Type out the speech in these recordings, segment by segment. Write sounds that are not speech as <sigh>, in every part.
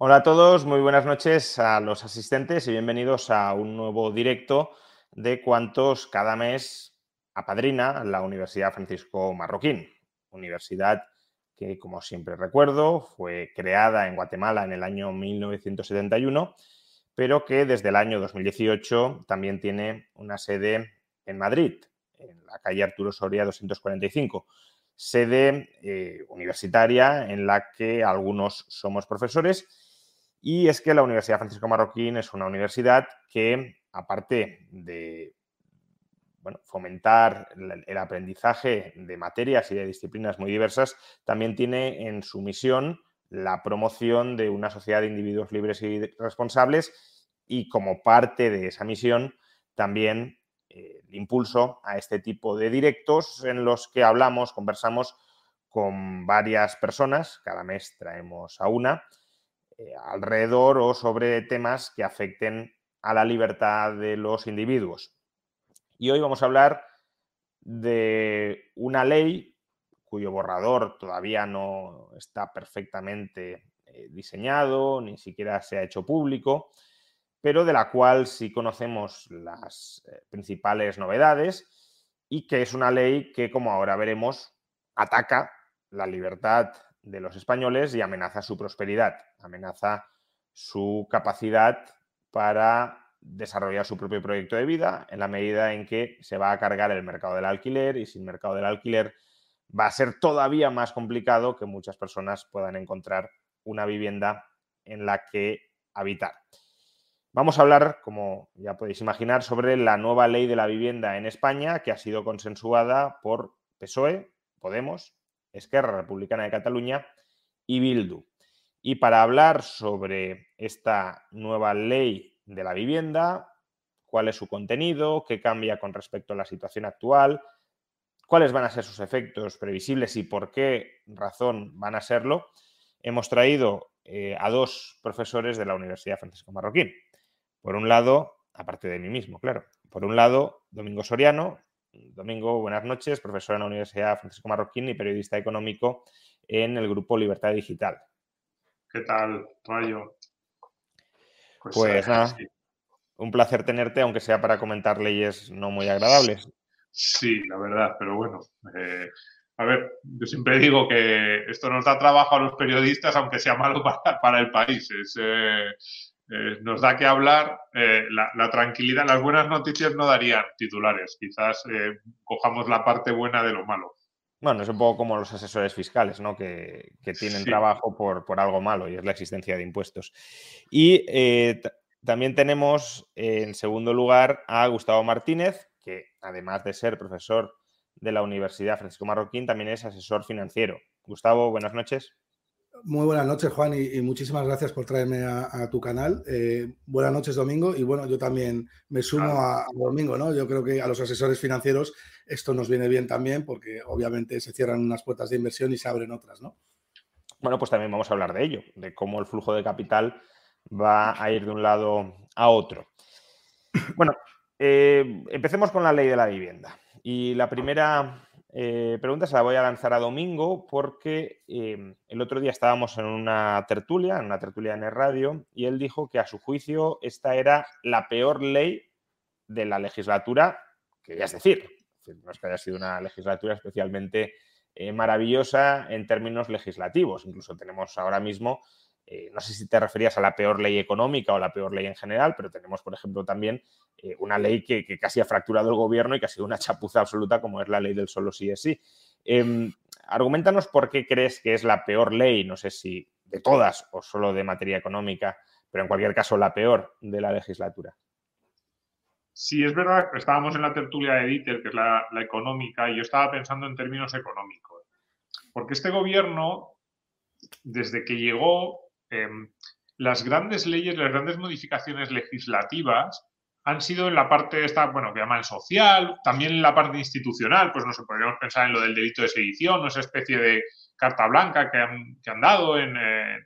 Hola a todos, muy buenas noches a los asistentes y bienvenidos a un nuevo directo de cuantos cada mes apadrina la Universidad Francisco Marroquín. Universidad que, como siempre recuerdo, fue creada en Guatemala en el año 1971, pero que desde el año 2018 también tiene una sede en Madrid, en la calle Arturo Soria 245, sede eh, universitaria en la que algunos somos profesores. Y es que la Universidad Francisco Marroquín es una universidad que, aparte de bueno, fomentar el aprendizaje de materias y de disciplinas muy diversas, también tiene en su misión la promoción de una sociedad de individuos libres y responsables y como parte de esa misión también eh, el impulso a este tipo de directos en los que hablamos, conversamos con varias personas, cada mes traemos a una, alrededor o sobre temas que afecten a la libertad de los individuos. Y hoy vamos a hablar de una ley cuyo borrador todavía no está perfectamente eh, diseñado, ni siquiera se ha hecho público, pero de la cual sí conocemos las eh, principales novedades y que es una ley que, como ahora veremos, ataca la libertad de los españoles y amenaza su prosperidad, amenaza su capacidad para desarrollar su propio proyecto de vida en la medida en que se va a cargar el mercado del alquiler y sin mercado del alquiler va a ser todavía más complicado que muchas personas puedan encontrar una vivienda en la que habitar. Vamos a hablar, como ya podéis imaginar, sobre la nueva ley de la vivienda en España que ha sido consensuada por PSOE, Podemos, Esquerra Republicana de Cataluña y Bildu. Y para hablar sobre esta nueva ley de la vivienda, cuál es su contenido, qué cambia con respecto a la situación actual, cuáles van a ser sus efectos previsibles y por qué razón van a serlo, hemos traído eh, a dos profesores de la Universidad Francisco Marroquín. Por un lado, aparte de mí mismo, claro. Por un lado, Domingo Soriano. Domingo, buenas noches, profesor en la Universidad Francisco Marroquín y periodista económico en el grupo Libertad Digital. ¿Qué tal, Rayo? Pues, pues nada, un placer tenerte, aunque sea para comentar leyes no muy agradables. Sí, la verdad, pero bueno. Eh, a ver, yo siempre digo que esto nos da trabajo a los periodistas, aunque sea malo <laughs> para, el país. Eh, eh, nos da que hablar. La, la, tranquilidad, las buenas noticias no darían titulares. Quizás cojamos la parte buena de lo malo. Bueno, es un poco como los asesores fiscales, ¿no? Que, tienen trabajo por, por, algo malo y es la existencia de impuestos. Y eh, también tenemos en segundo lugar a Gustavo Martínez, que además de ser profesor de la Universidad Francisco Marroquín, también es asesor financiero. Gustavo, buenas noches. Muy buenas noches, Juan, y, muchísimas gracias por traerme a, tu canal. Eh, buenas noches, Domingo. Y bueno, yo también me sumo a, Domingo, ¿no? Yo creo que a los asesores financieros esto nos viene bien también porque obviamente se cierran unas puertas de inversión y se abren otras, ¿no? Bueno, pues también vamos a hablar de ello, de cómo el flujo de capital va a ir de un lado a otro. Bueno, eh, empecemos con la ley de la vivienda. Y la primera eh, pregunta se la voy a lanzar a Domingo porque em, el otro día estábamos en una tertulia, en una tertulia en el radio, y él dijo que a su juicio esta era la peor ley de la legislatura, que decir, no es que haya sido una legislatura especialmente eh, maravillosa en términos legislativos. Incluso tenemos ahora mismo eh, no sé si te referías a la peor ley económica o la peor ley en general, pero tenemos, por ejemplo, también eh, una ley que, casi ha fracturado el gobierno y que ha sido una chapuza absoluta, como es la ley del solo sí es sí. Eh, argumentanos por qué crees que es la peor ley, no sé si de todas o solo de materia económica, pero en cualquier caso la peor de la legislatura. Sí, es verdad, estábamos en la tertulia de Dieter, que es la económica, y yo estaba pensando en términos económicos. Porque este gobierno desde que llegó, em, las grandes leyes, las grandes modificaciones legislativas han sido en la parte esta, bueno, que llaman social, también en la parte institucional, pues no sé, podríamos pensar en lo del delito de sedición, esa especie de carta blanca que han, que han dado en, eh,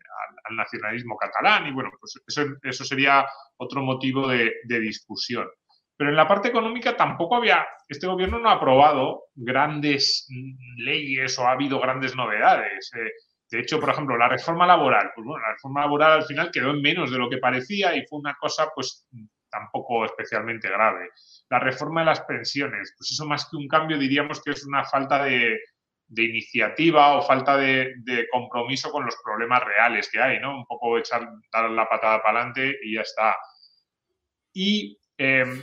al, nacionalismo catalán, y bueno, pues eso, sería otro motivo de, discusión. Pero en la parte económica tampoco había, este gobierno no ha aprobado grandes leyes o ha habido grandes novedades. Eh, de hecho, por ejemplo, la reforma laboral, pues bueno, la reforma laboral al final quedó en menos de lo que parecía y fue una cosa, pues, tampoco especialmente grave. La reforma de las pensiones, pues eso más que un cambio diríamos que es una falta de, iniciativa o falta de, compromiso con los problemas reales que hay, ¿no? Un poco echar, dar la patada para adelante y ya está. Y em,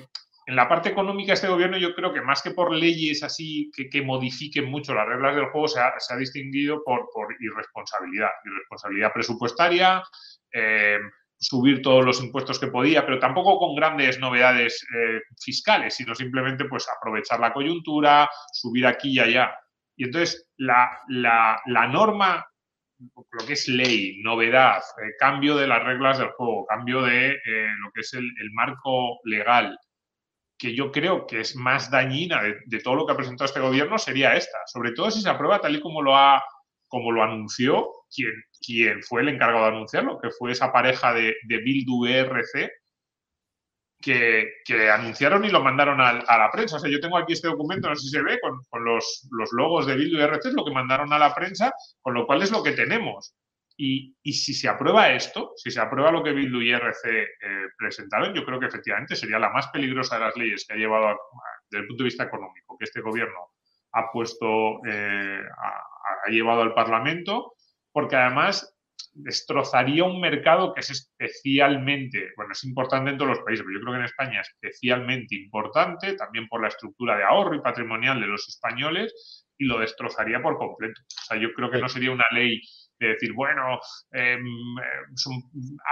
en la parte económica, este gobierno yo creo que más que por leyes así que, modifiquen mucho las reglas del juego, se ha, distinguido por, irresponsabilidad. Irresponsabilidad presupuestaria, em, subir todos los impuestos que podía, pero tampoco con grandes novedades eh, fiscales, sino simplemente pues aprovechar la coyuntura, subir aquí y allá. Y entonces la, norma, lo que es ley, novedad, eh, cambio de las reglas del juego, cambio de eh, lo que es el, marco legal, que yo creo que es más dañina de, todo lo que ha presentado este gobierno sería esta, sobre todo si se aprueba tal y como lo ha como lo anunció quien, quien fue el encargado de anunciarlo, que fue esa pareja de, de Bildu ERC que, que, anunciaron y lo mandaron a, la prensa. O sea, yo tengo aquí este documento, no sé si se ve, con, con los, los, logos de Bildu ERC, es lo que mandaron a la prensa, con lo cual es lo que tenemos. Y, si se aprueba esto, si se aprueba lo que Bildu y RC eh, presentaron, yo creo que efectivamente sería la más peligrosa de las leyes que ha llevado, desde el punto de vista económico, que este gobierno ha puesto, eh, ha, llevado al Parlamento, porque además destrozaría un mercado que es especialmente, bueno, es importante en todos los países, pero yo creo que en España es especialmente importante, también por la estructura de ahorro y patrimonial de los españoles, y lo destrozaría por completo. O sea, yo creo que no sería una ley de decir, bueno, em,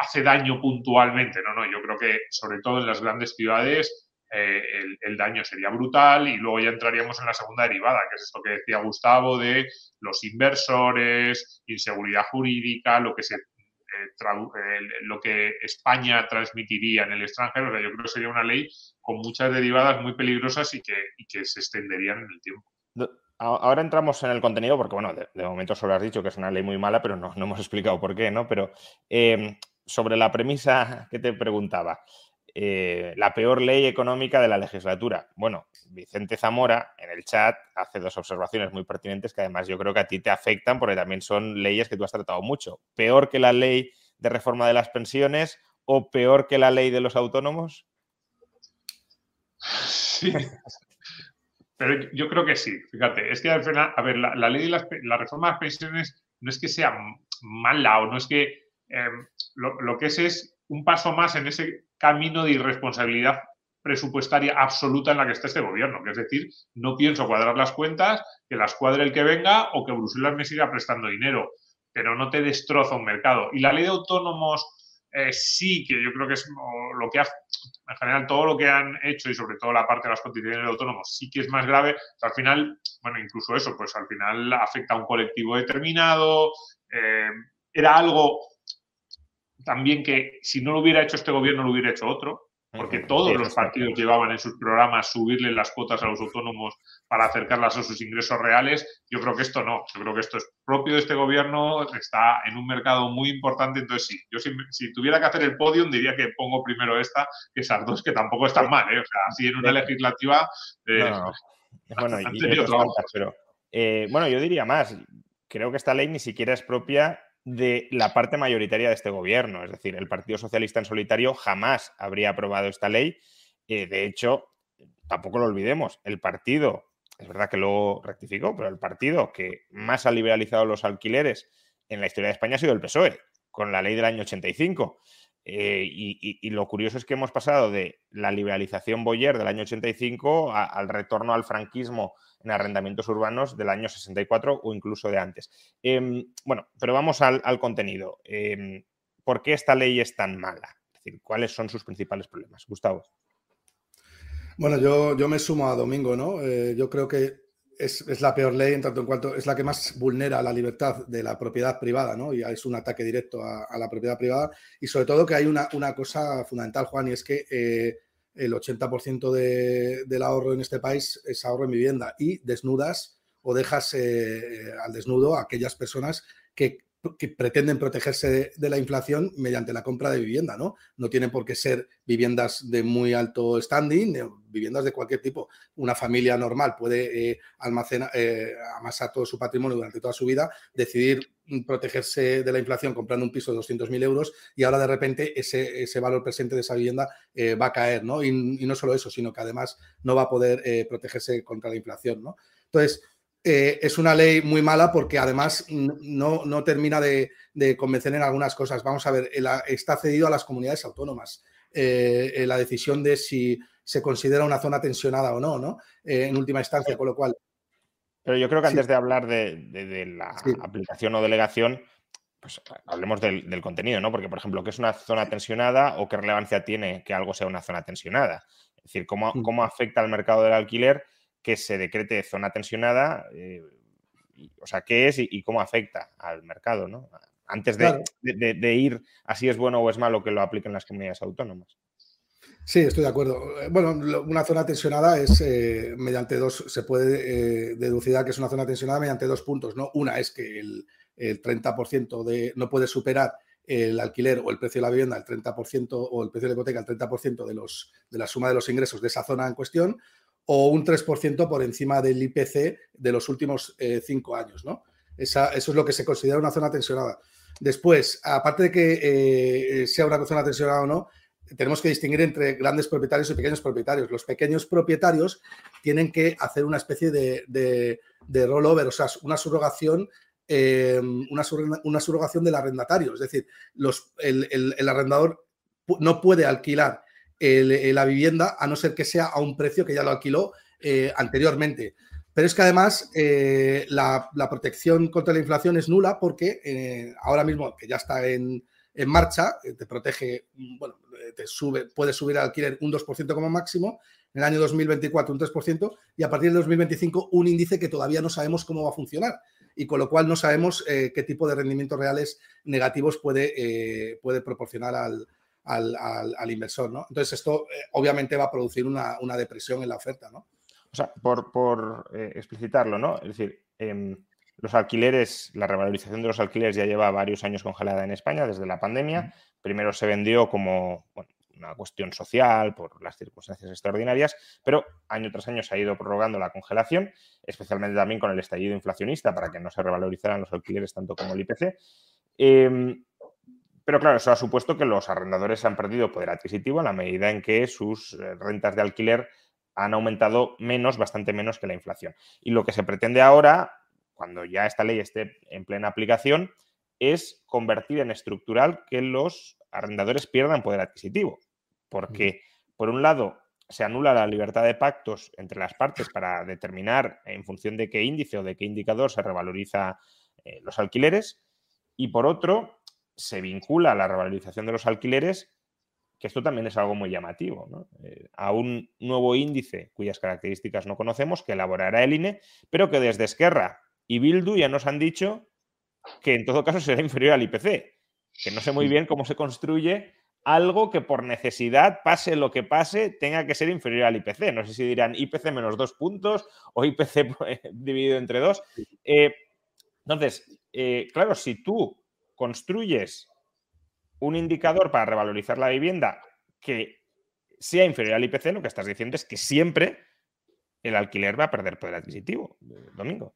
hace daño puntualmente. No, no, yo creo que sobre todo en las grandes ciudades eh, el, daño sería brutal y luego ya entraríamos en la segunda derivada, que es esto que decía Gustavo de los inversores, inseguridad jurídica, lo que se eh, lo que España transmitiría en el extranjero. yo creo que sería una ley con muchas derivadas muy peligrosas y que, y que se extenderían en el tiempo. Ahora entramos en el contenido, porque bueno, de, momento solo has dicho que es una ley muy mala, pero no, no hemos explicado por qué, ¿no? Pero em, sobre la premisa <laughs> que te preguntaba, eh, la peor ley económica de la legislatura. Bueno, Vicente Zamora en el chat hace dos observaciones muy pertinentes que además yo creo que a ti te afectan porque también son leyes que tú has tratado mucho. ¿Peor que la ley de reforma de las pensiones o peor que la ley de los autónomos? <laughs> Sí, pero yo creo que sí, fíjate, es que al final, a ver, la, ley de la reforma de las pensiones no es que sea mala o no es que em, lo, que es es un paso más en ese camino de irresponsabilidad presupuestaria absoluta en la que está este gobierno, que es decir, no pienso cuadrar las cuentas, que las cuadre el que venga o que Bruselas me siga prestando dinero, pero no te destroza un mercado. Y la ley de autónomos eh, sí, que yo creo que es lo que ha, en general todo lo que han hecho y sobre todo la parte de las condiciones de autónomos sí que es más grave. al final, bueno, incluso eso, pues al final afecta a un colectivo determinado. Eh, era algo también que si no lo hubiera hecho este gobierno lo hubiera hecho otro porque todos los partidos llevaban en sus programas subirle las cuotas a los autónomos para acercarlas a sus ingresos reales. Yo creo que esto no, yo creo que esto es propio de este gobierno, está en un mercado muy importante, entonces sí, yo si, tuviera que hacer el podium diría que pongo primero esta que esas dos, que tampoco están mal, ¿eh? o sea, así en una legislativa... Eh, <laughs> bueno, pero, eh, bueno, yo diría más, creo que esta ley ni siquiera es propia de la parte mayoritaria de este gobierno. Es decir, el Partido Socialista en solitario jamás habría aprobado esta ley. Eh, de hecho, tampoco lo olvidemos, el partido, es verdad que luego rectificó, pero el partido que más ha liberalizado los alquileres en la historia de España ha sido el PSOE, con la ley del año 85. Eh, y, lo curioso es que hemos pasado de la liberalización Boyer del año 85 al retorno al franquismo en arrendamientos urbanos del año 64 o incluso de antes. Em, bueno, pero vamos al, contenido. Em, ¿Por qué esta ley es tan mala? Es decir, ¿cuáles son sus principales problemas? Gustavo. Bueno, yo, yo me sumo a Domingo, ¿no? Eh, yo creo que es, la peor ley en tanto en cuanto es la que más vulnera la libertad de la propiedad privada, ¿no? Y es un ataque directo a, la propiedad privada. Y sobre todo que hay una, cosa fundamental, Juan, y es que eh, el 80% del ahorro en este país es ahorro en vivienda y desnudas o dejas eh, al desnudo a aquellas personas que que pretenden protegerse de, la inflación mediante la compra de vivienda, ¿no? No tienen por qué ser viviendas de muy alto standing, viviendas de cualquier tipo. Una familia normal puede eh, almacenar, eh, amasar todo su patrimonio durante toda su vida, decidir protegerse de la inflación comprando un piso de 200.000 euros y ahora de repente ese, ese, valor presente de esa vivienda eh, va a caer, ¿no? Y, y, no solo eso, sino que además no va a poder protegerse contra la inflación, ¿no? Entonces, eh, es una ley muy mala porque además no, termina de, convencer en algunas cosas. Vamos a ver, está cedido a las comunidades autónomas eh, la decisión de si se considera una zona tensionada o no, ¿no? Eh, en última instancia, con lo cual. Pero yo creo que antes de hablar de, la aplicación o delegación, pues hablemos del, contenido, ¿no? Porque, por ejemplo, ¿qué es una zona tensionada o qué relevancia tiene que algo sea una zona tensionada? Es decir, ¿cómo, mm. cómo afecta al mercado del alquiler? Que se decrete zona tensionada, eh, o sea, qué es y, cómo afecta al mercado, ¿no? Antes de, ir así es bueno o es malo que lo apliquen las comunidades autónomas. Sí, estoy de acuerdo. Bueno, una zona tensionada es eh, mediante dos, se puede eh, deducir que es una zona tensionada mediante dos puntos, ¿no? Una es que el, 30% de, no puede superar el alquiler o el precio de la vivienda, el 30% o el precio de la hipoteca, el 30% de, los, de la suma de los ingresos de esa zona en cuestión, o un 3% por encima del IPC de los últimos eh, cinco años. ¿no? eso es lo que se considera una zona tensionada. Después, aparte de que eh, sea una zona tensionada o no, tenemos que distinguir entre grandes propietarios y pequeños propietarios. Los pequeños propietarios tienen que hacer una especie de, de, rollover, o sea, una subrogación, eh, una, del arrendatario. Es decir, el arrendador no puede alquilar eh, la vivienda, a no ser que sea a un precio que ya lo alquiló eh, anteriormente. Pero es que además eh, la, protección contra la inflación es nula porque ahora mismo que ya está en, marcha, te protege, bueno, te sube, puede subir al alquiler un 2% como máximo, en el año 2024 un 3% y a partir del 2025 un índice que todavía no sabemos cómo va a funcionar y con lo cual no sabemos qué tipo de rendimientos reales negativos puede, puede proporcionar al, al, inversor, ¿no? Entonces esto eh, obviamente va a producir una, depresión en la oferta, ¿no? O sea, por, eh, explicitarlo, ¿no? Es decir, em, los alquileres, la revalorización de los alquileres ya lleva varios años congelada en España desde la pandemia. Primero se vendió como una cuestión social por las circunstancias extraordinarias, pero año tras año se ha ido prorrogando la congelación, especialmente también con el estallido inflacionista para que no se revalorizaran los alquileres tanto como el IPC. Em, pero claro, eso ha supuesto que los arrendadores han perdido poder adquisitivo en la medida en que sus eh, rentas de alquiler han aumentado menos, bastante menos que la inflación. Y lo que se pretende ahora, cuando ya esta ley esté en plena aplicación, es convertir en estructural que los arrendadores pierdan poder adquisitivo. Porque, por un lado, se anula la libertad de pactos entre las partes para determinar en función de qué índice o de qué indicador se revaloriza eh, los alquileres. Y por otro, se vincula a la revalorización de los alquileres, que esto también es algo muy llamativo, eh, a un nuevo índice cuyas características no conocemos, que elaborará el INE, pero que desde Esquerra y Bildu ya nos han dicho que en todo caso será inferior al IPC, que no sé muy bien cómo se construye algo que por necesidad, pase lo que pase, tenga que ser inferior al IPC. No sé si dirán IPC menos dos puntos o IPC <laughs> dividido entre dos. Eh, entonces, eh, claro, si tú construyes un indicador para revalorizar la vivienda que sea inferior al IPC, lo que estás diciendo es que siempre el alquiler va a perder poder adquisitivo. Domingo.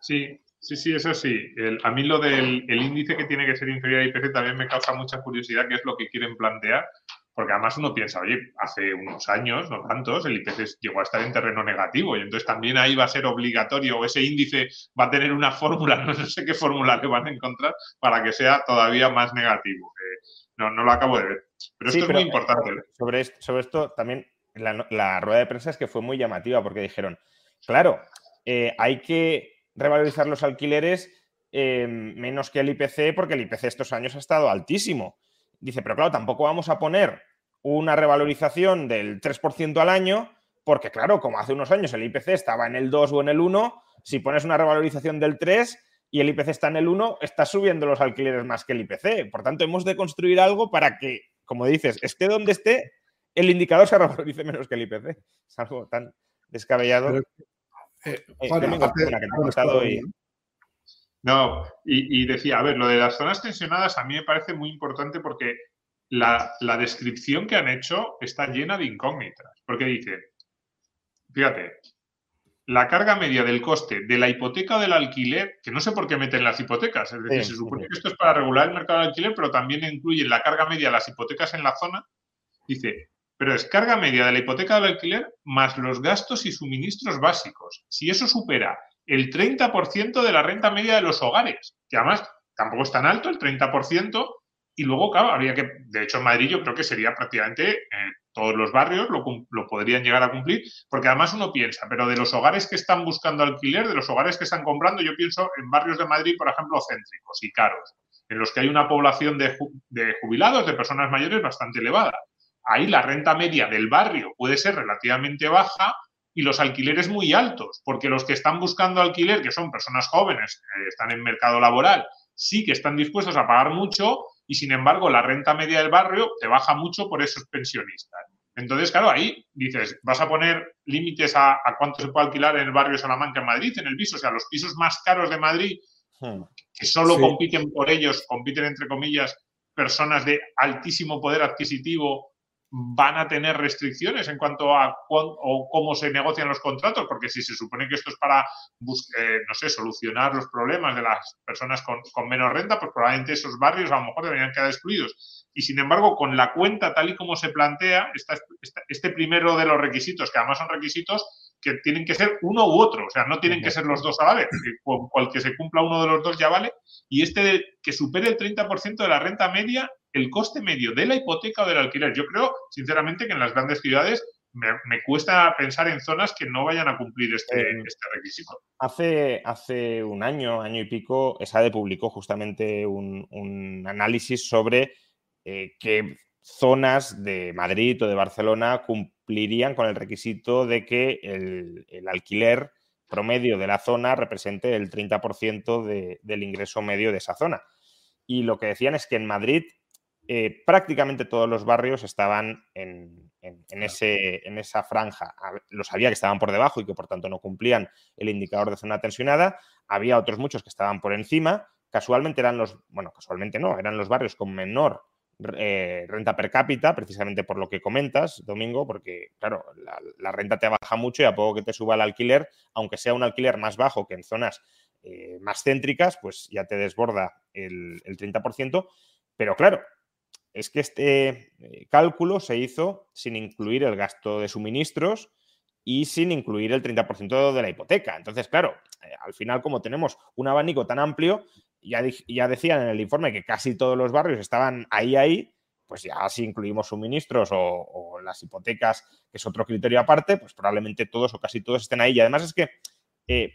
Sí, sí, sí, eso sí. a mí lo del índice que tiene que ser inferior al IPC también me causa mucha curiosidad, qué es lo que quieren plantear, porque además uno piensa, oye, hace unos años, no tantos, el IPC llegó a estar en terreno negativo y entonces también ahí va a ser obligatorio o ese índice va a tener una fórmula, <laughs> no sé qué fórmula le van a encontrar para que sea todavía más negativo. no, no lo acabo de ver. Pero esto es muy importante. Sobre esto, sobre esto también la, rueda de prensa es que fue muy llamativa porque dijeron, claro, eh, hay que revalorizar los alquileres eh, menos que el IPC porque el IPC estos años ha estado altísimo. Dice, pero claro, tampoco vamos a poner una revalorización del 3% al año porque claro, como hace unos años el IPC estaba en el 2 o en el 1, si pones una revalorización del 3 y el IPC está en el 1, estás subiendo los alquileres más que el IPC. Por tanto, hemos de construir algo para que, como dices, esté donde esté, el indicador se <laughs> revalorice menos que el IPC. Es algo tan descabellado. Eh, eh, no, y, decía, a ver, lo de las zonas tensionadas a mí me parece muy importante porque la, la descripción que han hecho está llena de incógnitas. Porque dice, fíjate, la carga media del coste de la hipoteca o del alquiler, que no sé por qué meten las hipotecas, es decir, se supone que esto es para regular el mercado del alquiler, pero también incluye la carga media de las hipotecas en la zona, dice, pero es carga media de la hipoteca del alquiler más los gastos y suministros básicos. Si eso supera el 30% de la renta media de los hogares, que además tampoco es tan alto, el 30%, y luego, claro, habría que, de hecho en Madrid yo creo que sería prácticamente eh, todos los barrios lo, lo, podrían llegar a cumplir, porque además uno piensa, pero de los hogares que están buscando alquiler, de los hogares que están comprando, yo pienso en barrios de Madrid, por ejemplo, céntricos y caros, en los que hay una población de, de jubilados, de personas mayores bastante elevada. Ahí la renta media del barrio puede ser relativamente baja y los alquileres muy altos, porque los que están buscando alquiler, que son personas jóvenes, que están en mercado laboral, sí que están dispuestos a pagar mucho y sin embargo la renta media del barrio te baja mucho por esos pensionistas. Entonces, claro, ahí dices, vas a poner límites a, cuánto se puede alquilar en el barrio Salamanca, en Madrid, en el piso, o sea, los pisos más caros de Madrid, hmm. que solo compiten por ellos, compiten entre comillas, personas de altísimo poder adquisitivo van a tener restricciones en cuanto a o cómo se negocian los contratos, porque si se supone que esto es para, eh, no sé, solucionar los problemas de las personas con, menos renta, pues probablemente esos barrios a lo mejor deberían quedar excluidos. Y sin embargo, con la cuenta tal y como se plantea, este primero de los requisitos, que además son requisitos que tienen que ser uno u otro, o sea, no tienen que ser los dos a la vez, con cual que se cumpla uno de los dos ya vale, y este que supere el 30% de la renta media el coste medio de la hipoteca o del alquiler. Yo creo, sinceramente, que en las grandes ciudades me, cuesta pensar en zonas que no vayan a cumplir este, eh, este, requisito. Hace, hace un año, año y pico, ESADE publicó justamente un, análisis sobre eh, qué zonas de Madrid o de Barcelona cumplirían con el requisito de que el, alquiler promedio de la zona represente el 30% del ingreso medio de esa zona. Y lo que decían es que en Madrid eh, prácticamente todos los barrios estaban en, ese, en, esa franja. Los sabía que estaban por debajo y que por tanto no cumplían el indicador de zona tensionada. Había otros muchos que estaban por encima. Casualmente eran los, bueno, casualmente no, eran los barrios con menor eh, renta per cápita, precisamente por lo que comentas, Domingo, porque, claro, la, renta te baja mucho y a poco que te suba el alquiler, aunque sea un alquiler más bajo que en zonas eh, más céntricas, pues ya te desborda el, el 30%. Pero claro, es que este eh, cálculo se hizo sin incluir el gasto de suministros y sin incluir el 30% de la hipoteca. Entonces, claro, al final, como tenemos un abanico tan amplio, ya, ya decían en el informe que casi todos los barrios estaban ahí, ahí, pues ya si incluimos suministros o, las hipotecas, que es otro criterio aparte, pues probablemente todos o casi todos estén ahí. Y además es que, eh,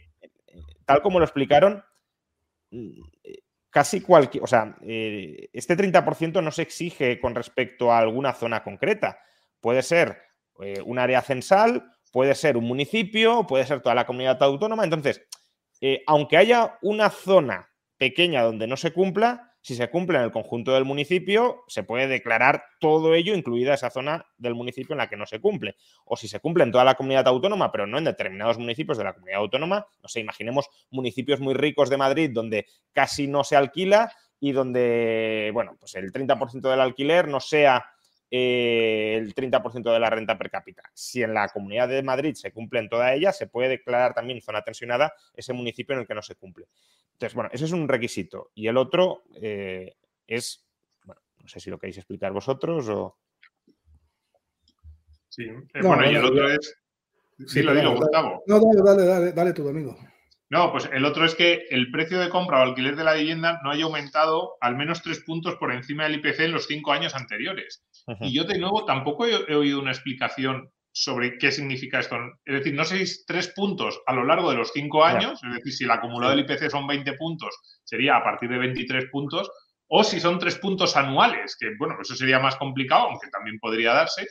tal como lo explicaron, mm, casi cualquier, o sea, eh, este 30% no se exige con respecto a alguna zona concreta. Puede ser eh, un área censal, puede ser un municipio, puede ser toda la comunidad autónoma. Entonces, eh, aunque haya una zona pequeña donde no se cumpla, si se cumple en el conjunto del municipio, se puede declarar todo ello, incluida esa zona del municipio en la que no se cumple. O si se cumple en toda la comunidad autónoma, pero no en determinados municipios de la comunidad autónoma, no sé, imaginemos municipios muy ricos de Madrid donde casi no se alquila y donde, bueno, pues el 30% del alquiler no sea eh, el 30% de la renta per cápita. Si en la comunidad de Madrid se cumple en toda ella, se puede declarar también zona tensionada ese municipio en el que no se cumple. Entonces, bueno, ese es un requisito. Y el otro eh, es, bueno, no sé si lo queréis explicar vosotros o... Sí, eh, bueno, y el otro es... Sí, lo digo, Gustavo. No, dale, dale, dale, dale tu domingo. No, pues el otro es que el precio de compra o alquiler de la vivienda no haya aumentado al menos tres puntos por encima del IPC en los cinco años anteriores. Y yo, de nuevo, tampoco he, oído una explicación sobre qué significa esto. Es decir, no sé si tres puntos a lo largo de los cinco años, es decir, si el acumulado del IPC son 20 puntos, sería a partir de 23 puntos, o si son tres puntos anuales, que bueno, eso sería más complicado, aunque también podría darse.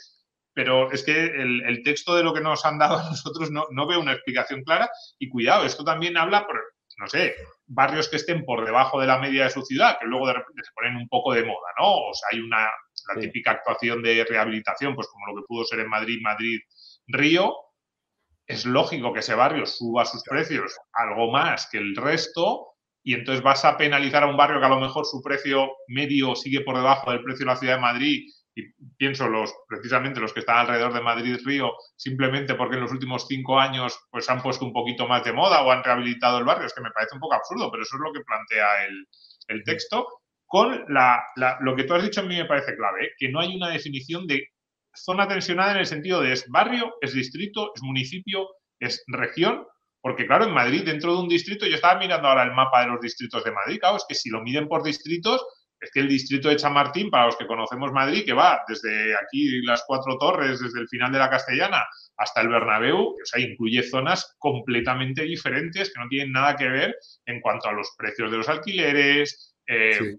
Pero es que el, texto de lo que nos han dado a nosotros no, no veo una explicación clara. Y cuidado, esto también habla, por, no sé, barrios que estén por debajo de la media de su ciudad, que luego de repente se ponen un poco de moda, ¿no? O sea, hay una, la típica actuación de rehabilitación, pues como lo que pudo ser en Madrid, Madrid, Río, es lógico que ese barrio suba sus precios algo más que el resto y entonces vas a penalizar a un barrio que a lo mejor su precio medio sigue por debajo del precio de la ciudad de Madrid y pienso los precisamente los que están alrededor de Madrid Río simplemente porque en los últimos cinco años pues han puesto un poquito más de moda o han rehabilitado el barrio. Es que me parece un poco absurdo pero eso es lo que plantea el, el texto. Con la, lo que tú has dicho a mí me parece clave ¿eh? que no hay una definición de zona tensionada en el sentido de es barrio es distrito es municipio es región. Porque claro, en Madrid, dentro de un distrito, yo estaba mirando ahora el mapa de los distritos de Madrid, claro, es que si lo miden por distritos, es que el distrito de Chamartín, para los que conocemos Madrid, que va desde aquí las cuatro torres, desde el final de la Castellana hasta el Bernabéu, o sea, incluye zonas completamente diferentes que no tienen nada que ver en cuanto a los precios de los alquileres, eh,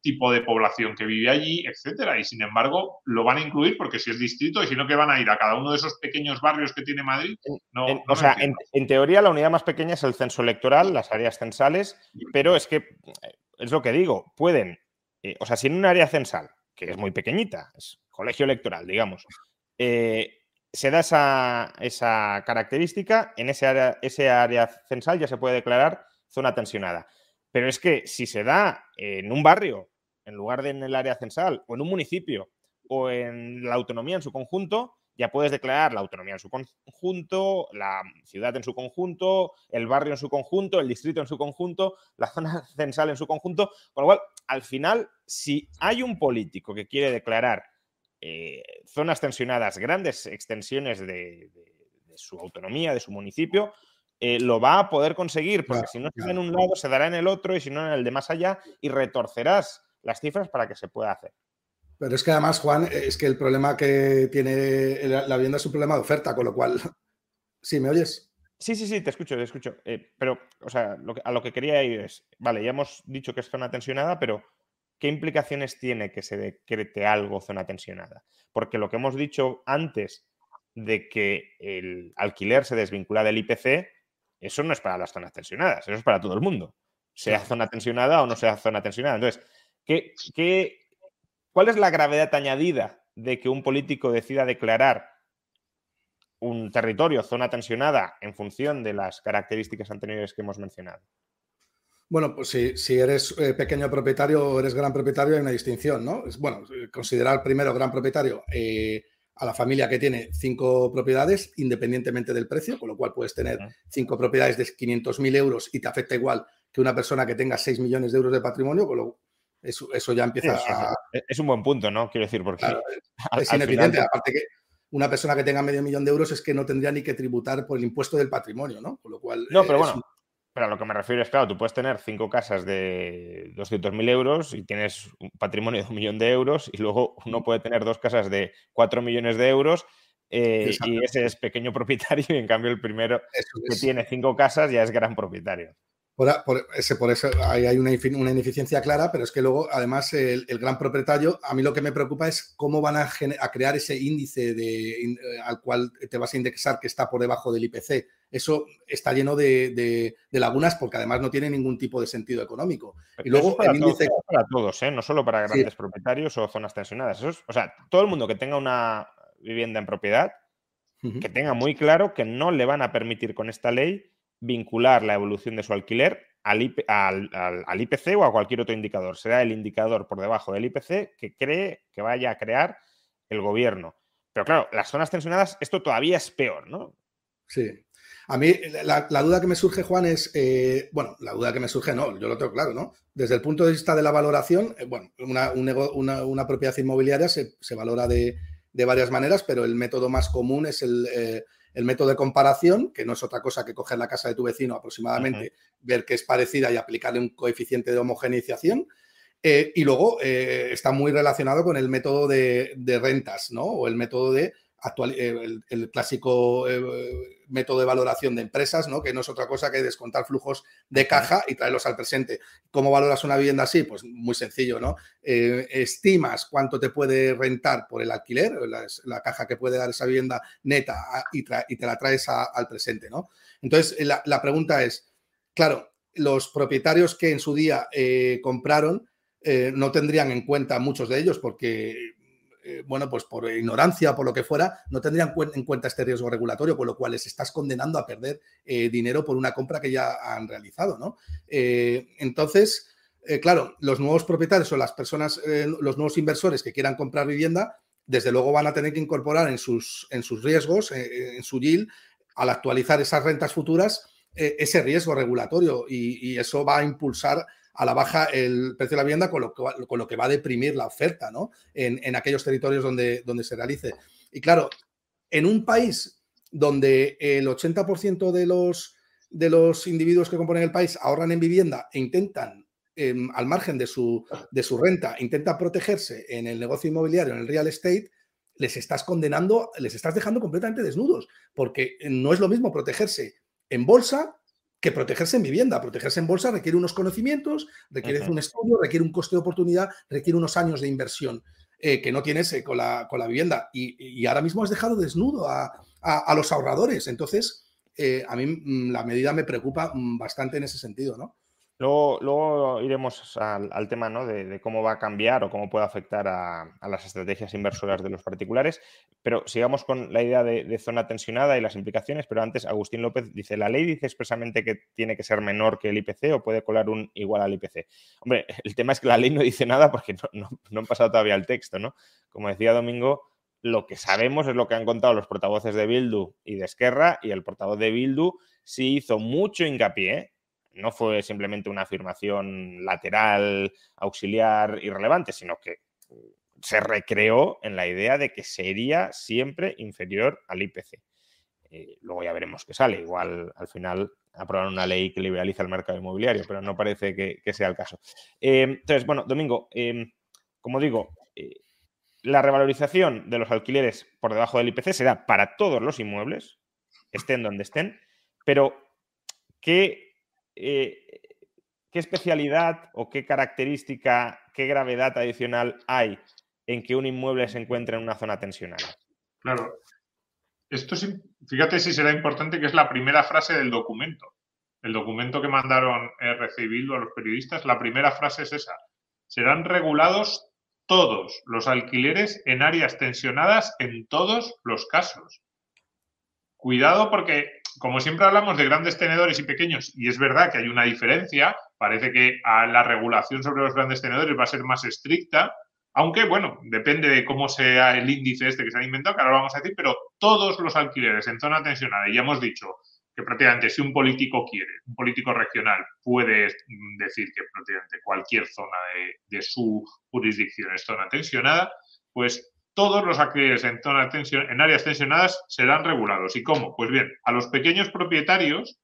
tipo de población que vive allí, etcétera. Y sin embargo, lo van a incluir porque si es distrito y si no, que van a ir a cada uno de esos pequeños barrios que tiene Madrid. No, o sea, en, teoría, la unidad más pequeña es el censo electoral, las áreas censales, pero es que eh, es lo que digo, pueden, eh, o sea, si en un área censal, que es muy pequeñita, es colegio electoral, digamos, se da esa, esa, característica, en ese área, ese área censal ya se puede declarar zona tensionada. Pero es que si se da en un barrio, en lugar de en el área censal, o en un municipio, o en la autonomía en su conjunto, ya puedes declarar la autonomía en su conjunto, la ciudad en su conjunto, el barrio en su conjunto, el distrito en su conjunto, la <laughs> zona censal en su conjunto. Con lo cual, al final, si hay un político que quiere declarar eh, zonas tensionadas, grandes extensiones de, su autonomía, de su municipio, eh, lo va a poder conseguir, porque si no da en un lado, se dará en el otro y si no en el de más allá y retorcerás las cifras para que se pueda hacer. Pero es que además, Juan, es que el problema que tiene la vivienda es un problema de oferta, con lo cual, <laughs> ¿sí me oyes? Sí, sí, sí, te escucho, te escucho. Eh, pero, o sea, a lo que quería ir es, vale, ya hemos dicho que es zona tensionada, pero ¿qué implicaciones tiene que se decrete algo zona tensionada? Porque lo que hemos dicho antes de que el alquiler se desvincula del IPC, eso no es para las zonas tensionadas, eso es para todo el mundo, sea zona tensionada o no sea zona tensionada. Entonces, ¿qué, qué, cuál es la gravedad añadida de que un político decida declarar un territorio, zona tensionada, en función de las características anteriores que hemos mencionado? Bueno, pues si, si eres eh, pequeño propietario o eres gran propietario, hay una distinción, ¿no? Es, bueno, considerar primero gran propietario eh, a la familia que tiene cinco propiedades, independientemente del precio, con lo cual puedes tener cinco propiedades de 500.000 euros y te afecta igual que una persona que tenga 6 millones de euros de patrimonio, con lo eso, eso ya empieza a... Es un buen punto, ¿no? Quiero decir, porque... es inevidente, aparte que una persona que tenga medio millón de euros es que no tendría ni que tributar por el impuesto del patrimonio, ¿no? Con lo cual... No, pero bueno, pero a lo que me refiero es, claro, tú puedes tener cinco casas de 200.000 euros y tienes un patrimonio de un millón de euros y luego uno puede tener dos casas de 4 millones de euros eh, y ese es pequeño propietario y en cambio el primero que tiene cinco casas ya es gran propietario. Por, ese, por eso hay, hay una, una, ineficiencia clara, pero es que luego, además, el, gran propietario, a mí lo que me preocupa es cómo van a, a crear ese índice de, eh, al cual te vas a indexar que está por debajo del IPC. Eso está lleno de, de, lagunas porque además no tiene ningún tipo de sentido económico. Y luego el índice... para todos, ¿eh? no solo para grandes propietarios o zonas tensionadas. o sea, todo el mundo que tenga una vivienda en propiedad, que tenga muy claro que no le van a permitir con esta ley vincular la evolución de su alquiler al, IPC o a cualquier otro indicador. Será el indicador por debajo del IPC que cree que vaya a crear el gobierno. Pero claro, las zonas tensionadas, esto todavía es peor, ¿no? Sí. A mí la, duda que me surge, Juan, es, eh, bueno, la duda que me surge, no, yo lo tengo claro, ¿no? Desde el punto de vista de la valoración, eh, bueno, una, propiedad inmobiliaria se, valora de, varias maneras, pero el método más común es el, eh, el método de comparación, que no es otra cosa que coger la casa de tu vecino aproximadamente, ver que es parecida y aplicarle un coeficiente de homogeneización. Eh, y luego eh, está muy relacionado con el método de, rentas, ¿no? O el método de actual, eh, el, clásico eh, método de valoración de empresas, ¿no? que no es otra cosa que descontar flujos de caja y traerlos al presente. ¿Cómo valoras una vivienda así? Pues muy sencillo, ¿no? Eh, estimas cuánto te puede rentar por el alquiler, la, caja que puede dar esa vivienda neta y, te la traes al presente, ¿no? Entonces, la, la, pregunta es, claro, los propietarios que en su día compraron no tendrían en cuenta muchos de ellos porque eh, bueno, pues por ignorancia, por lo que fuera, no tendrían en cuenta este riesgo regulatorio, con lo cual les estás condenando a perder eh, dinero por una compra que ya han realizado, ¿no? Eh, entonces, claro, los nuevos propietarios o las personas, los nuevos inversores que quieran comprar vivienda, desde luego van a tener que incorporar en sus, en sus riesgos, en su yield, al actualizar esas rentas futuras, ese riesgo regulatorio y, y eso va a impulsar a la baja el precio de la vivienda, con lo que va, con lo que va a deprimir la oferta ¿no? en, aquellos territorios donde, donde se realice. Y claro, en un país donde el 80% de los, de los individuos que componen el país ahorran en vivienda e intentan, em, al margen de su, de su renta, intentan protegerse en el negocio inmobiliario, en el real estate, les estás condenando, les estás dejando completamente desnudos, porque no es lo mismo protegerse en bolsa que protegerse en vivienda. Protegerse en bolsa requiere unos conocimientos, requiere un estudio, requiere un coste de oportunidad, requiere unos años de inversión eh, que no tienes eh, con, la, con, la, vivienda. Y, ahora mismo has dejado desnudo a, los ahorradores. Entonces, eh, a mí mm, la medida me preocupa mm, bastante en ese sentido, ¿no? Luego, iremos al, tema de, cómo va a cambiar o cómo puede afectar a, las estrategias inversoras de los particulares, pero sigamos con la idea de, zona tensionada y las implicaciones, pero antes Agustín López dice, ¿la ley dice expresamente que tiene que ser menor que el IPC o puede colar un igual al IPC? Hombre, <laughs> el tema es que la ley no dice nada porque no, han pasado todavía el texto, ¿no? Como decía Domingo, lo que sabemos es lo que han contado los portavoces de Bildu y de Esquerra y el portavoz de Bildu sí hizo mucho hincapié no fue simplemente una afirmación lateral, auxiliar, irrelevante, sino que se recreó en la idea de que sería siempre inferior al IPC. Eh, luego ya veremos qué sale. Igual al final aprobaron una ley que liberaliza el mercado inmobiliario, pero no parece que, sea el caso. Eh, entonces, bueno, Domingo, eh, como digo, la revalorización de los alquileres por debajo del IPC será para todos los inmuebles, estén donde estén, pero ¿qué eh, ¿qué especialidad o qué característica, qué gravedad adicional hay en que un inmueble se encuentre en una zona tensionada? Claro. Esto fíjate si será importante que es la primera frase del documento. El documento que mandaron RC a los periodistas, la primera frase es esa. Serán regulados todos los alquileres en áreas tensionadas en todos los casos. Cuidado porque como siempre hablamos de grandes tenedores y pequeños, y es verdad que hay una diferencia, parece que la regulación sobre los grandes tenedores va a ser más estricta, aunque, bueno, depende de cómo sea el índice este que se ha inventado, que ahora lo vamos a decir, pero todos los alquileres en zona tensionada, y ya hemos dicho que prácticamente si un político quiere, un político regional puede decir que prácticamente cualquier zona de, de su jurisdicción es zona tensionada, pues todos los alquileres en, en áreas tensionadas serán regulados. ¿Y cómo? Pues bien, a los pequeños propietarios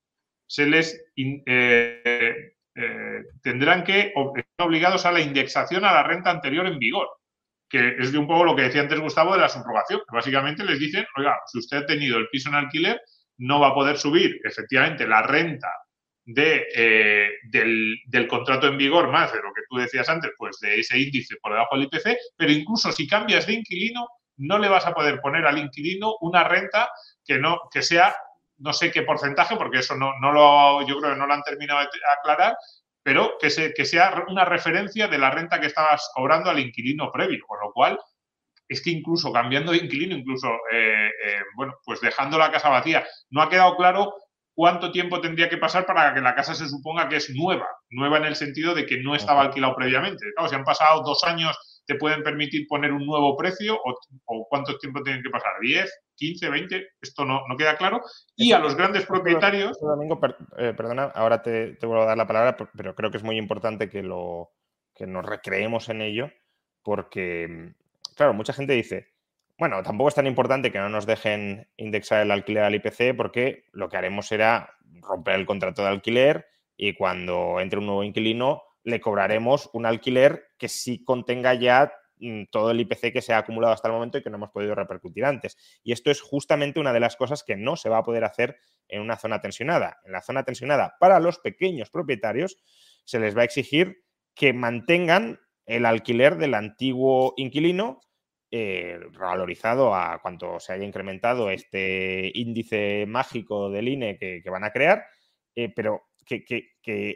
se les eh, eh, tendrán que estar obligados a la indexación a la renta anterior en vigor, que es de un poco lo que decía antes Gustavo de la subrogación. Básicamente les dicen, oiga, si usted ha tenido el piso en alquiler, no va a poder subir efectivamente la renta de, eh, del, contrato en vigor más de lo que tú decías antes, pues de ese índice por debajo del IPC, pero incluso si cambias de inquilino, no le vas a poder poner al inquilino una renta que, no, que sea, no sé qué porcentaje, porque eso no, no lo, yo creo que no lo han terminado de aclarar, pero que, se, que sea una referencia de la renta que estabas cobrando al inquilino previo, con lo cual es que incluso cambiando de inquilino, incluso, eh, eh, bueno, pues dejando la casa vacía, no ha quedado claro cuánto tiempo tendría que pasar para que la casa se suponga que es nueva, nueva en el sentido de que no estaba alquilado previamente. Claro, si han pasado dos años, ¿te pueden permitir poner un nuevo precio o, cuánto tiempo tienen que pasar? ¿10, 15, 20? Esto no, no queda claro. Y a los grandes propietarios... Domingo, eh, perdona, ahora te, te, vuelvo a dar la palabra, pero creo que es muy importante que, lo, que nos recreemos en ello porque, claro, mucha gente dice, bueno, tampoco es tan importante que no nos dejen indexar el alquiler al IPC porque lo que haremos será romper el contrato de alquiler y cuando entre un nuevo inquilino le cobraremos un alquiler que sí contenga ya mm, todo el IPC que se ha acumulado hasta el momento y que no hemos podido repercutir antes. Y esto es justamente una de las cosas que no se va a poder hacer en una zona tensionada. En la zona tensionada, para los pequeños propietarios, se les va a exigir que mantengan el alquiler del antiguo inquilino eh, revalorizado a cuanto se haya incrementado este índice mágico del INE que, van a crear, eh, pero que,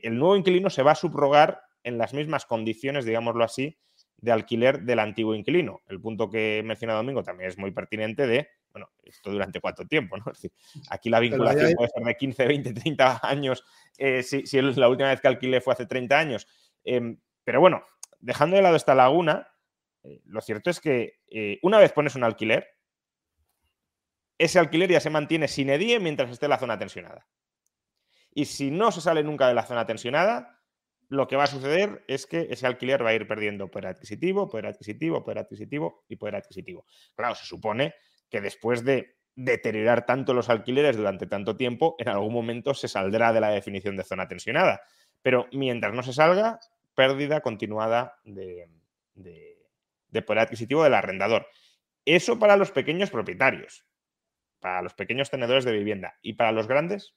el nuevo inquilino se va a subrogar en las mismas condiciones, digámoslo así, de alquiler del antiguo inquilino. El punto que he mencionado Domingo también es muy pertinente de, bueno, esto durante cuánto tiempo, ¿no? <laughs> aquí la vinculación puede ser de 15, 20, 30 años, eh, si, si, la última vez que alquilé fue hace 30 años. Em, pero bueno, dejando de lado esta laguna, eh, lo cierto es que eh, una vez pones un alquiler, ese alquiler ya se mantiene sin edie mientras esté en la zona tensionada. Y si no se sale nunca de la zona tensionada, lo que va a suceder es que ese alquiler va a ir perdiendo poder adquisitivo, poder adquisitivo, poder adquisitivo y poder adquisitivo. Claro, se supone que después de deteriorar tanto los alquileres durante tanto tiempo, en algún momento se saldrá de la definición de zona tensionada. Pero mientras no se salga, pérdida continuada de, de poder adquisitivo del arrendador. Eso para los pequeños propietarios, para los pequeños tenedores de vivienda. ¿Y para los grandes?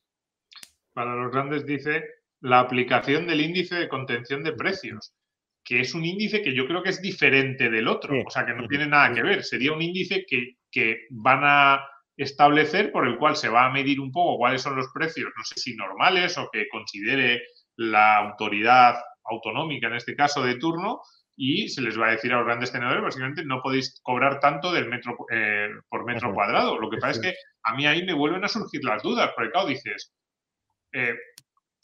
Para los grandes dice la aplicación del índice de contención de precios, que es un índice que yo creo que es diferente del otro, o sea, que no tiene nada que ver. Sería un índice que, que van a establecer por el cual se va a medir un poco cuáles son los precios, no sé si normales o que considere la autoridad autonómica, en este caso de turno, y se les va a decir a los grandes tenedores, básicamente, no podéis cobrar tanto del metro eh, por metro cuadrado. Lo que pasa es que a mí ahí me vuelven a surgir las dudas, porque claro, dices, eh,